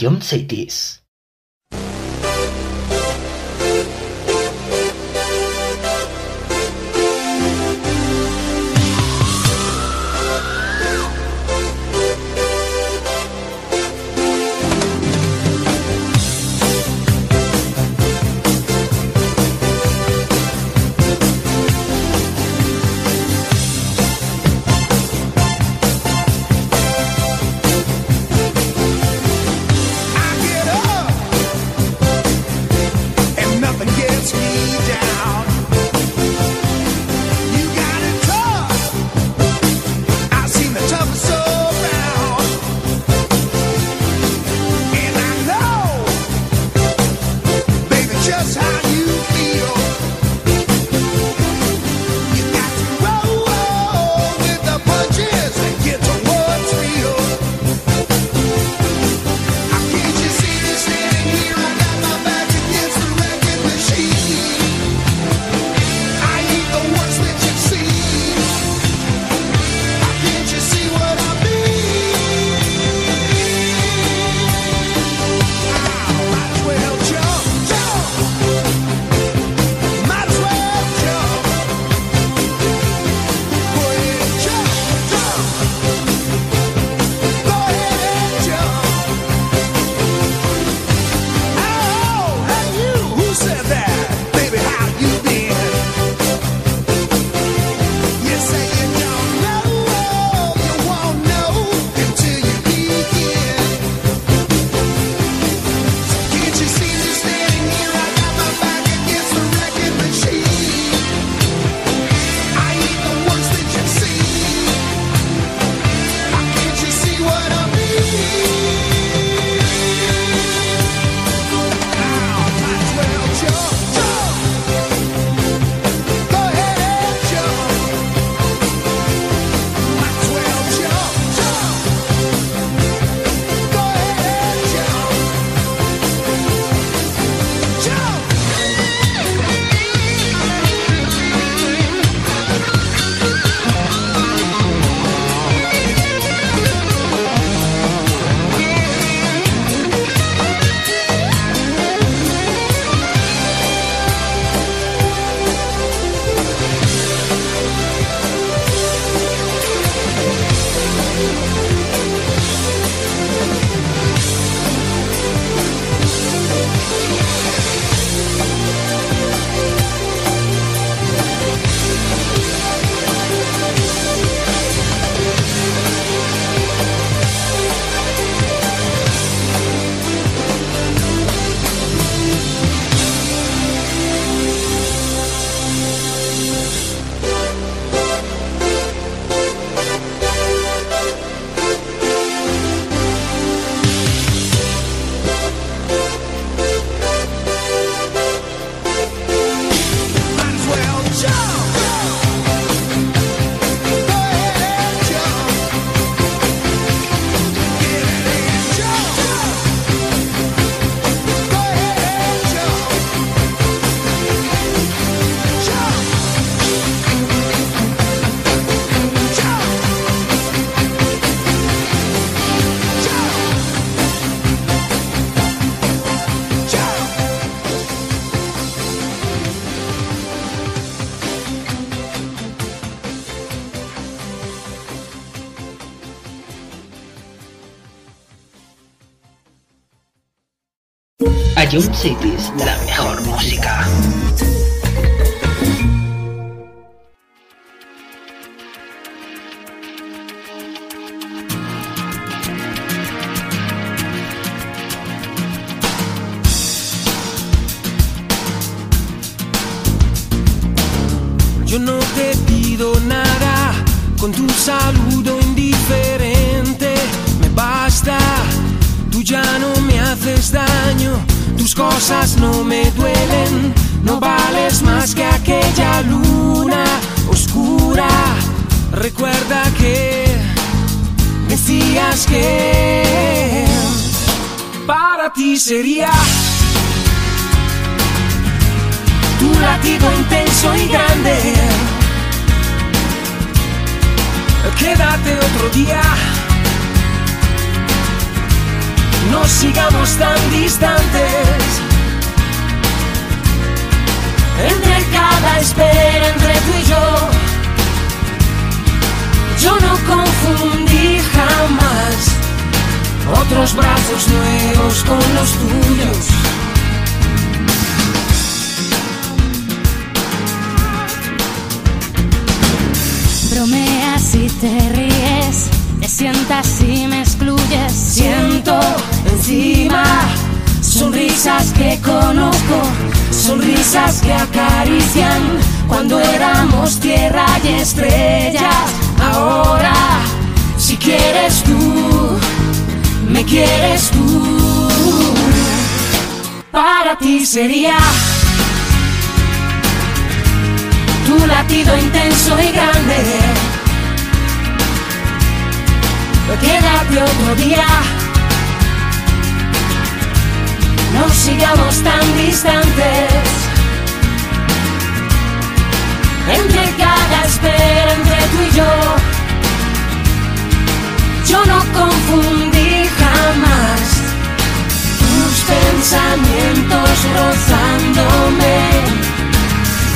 adjuncted this Ion Cities, la confundí jamás tus pensamientos rozándome.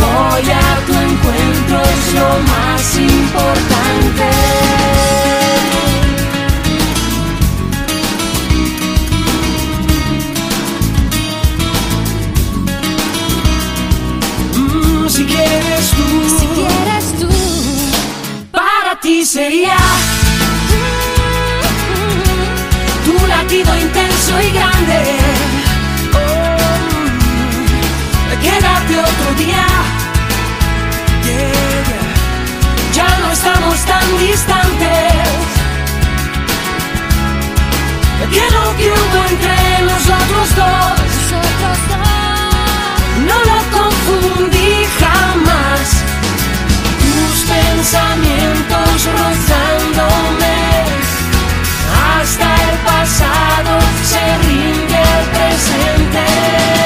Voy a tu encuentro, es lo más importante. tan distantes que no hubo entre nosotros dos. No lo confundí jamás. Tus pensamientos rozándome hasta el pasado se rinde el presente.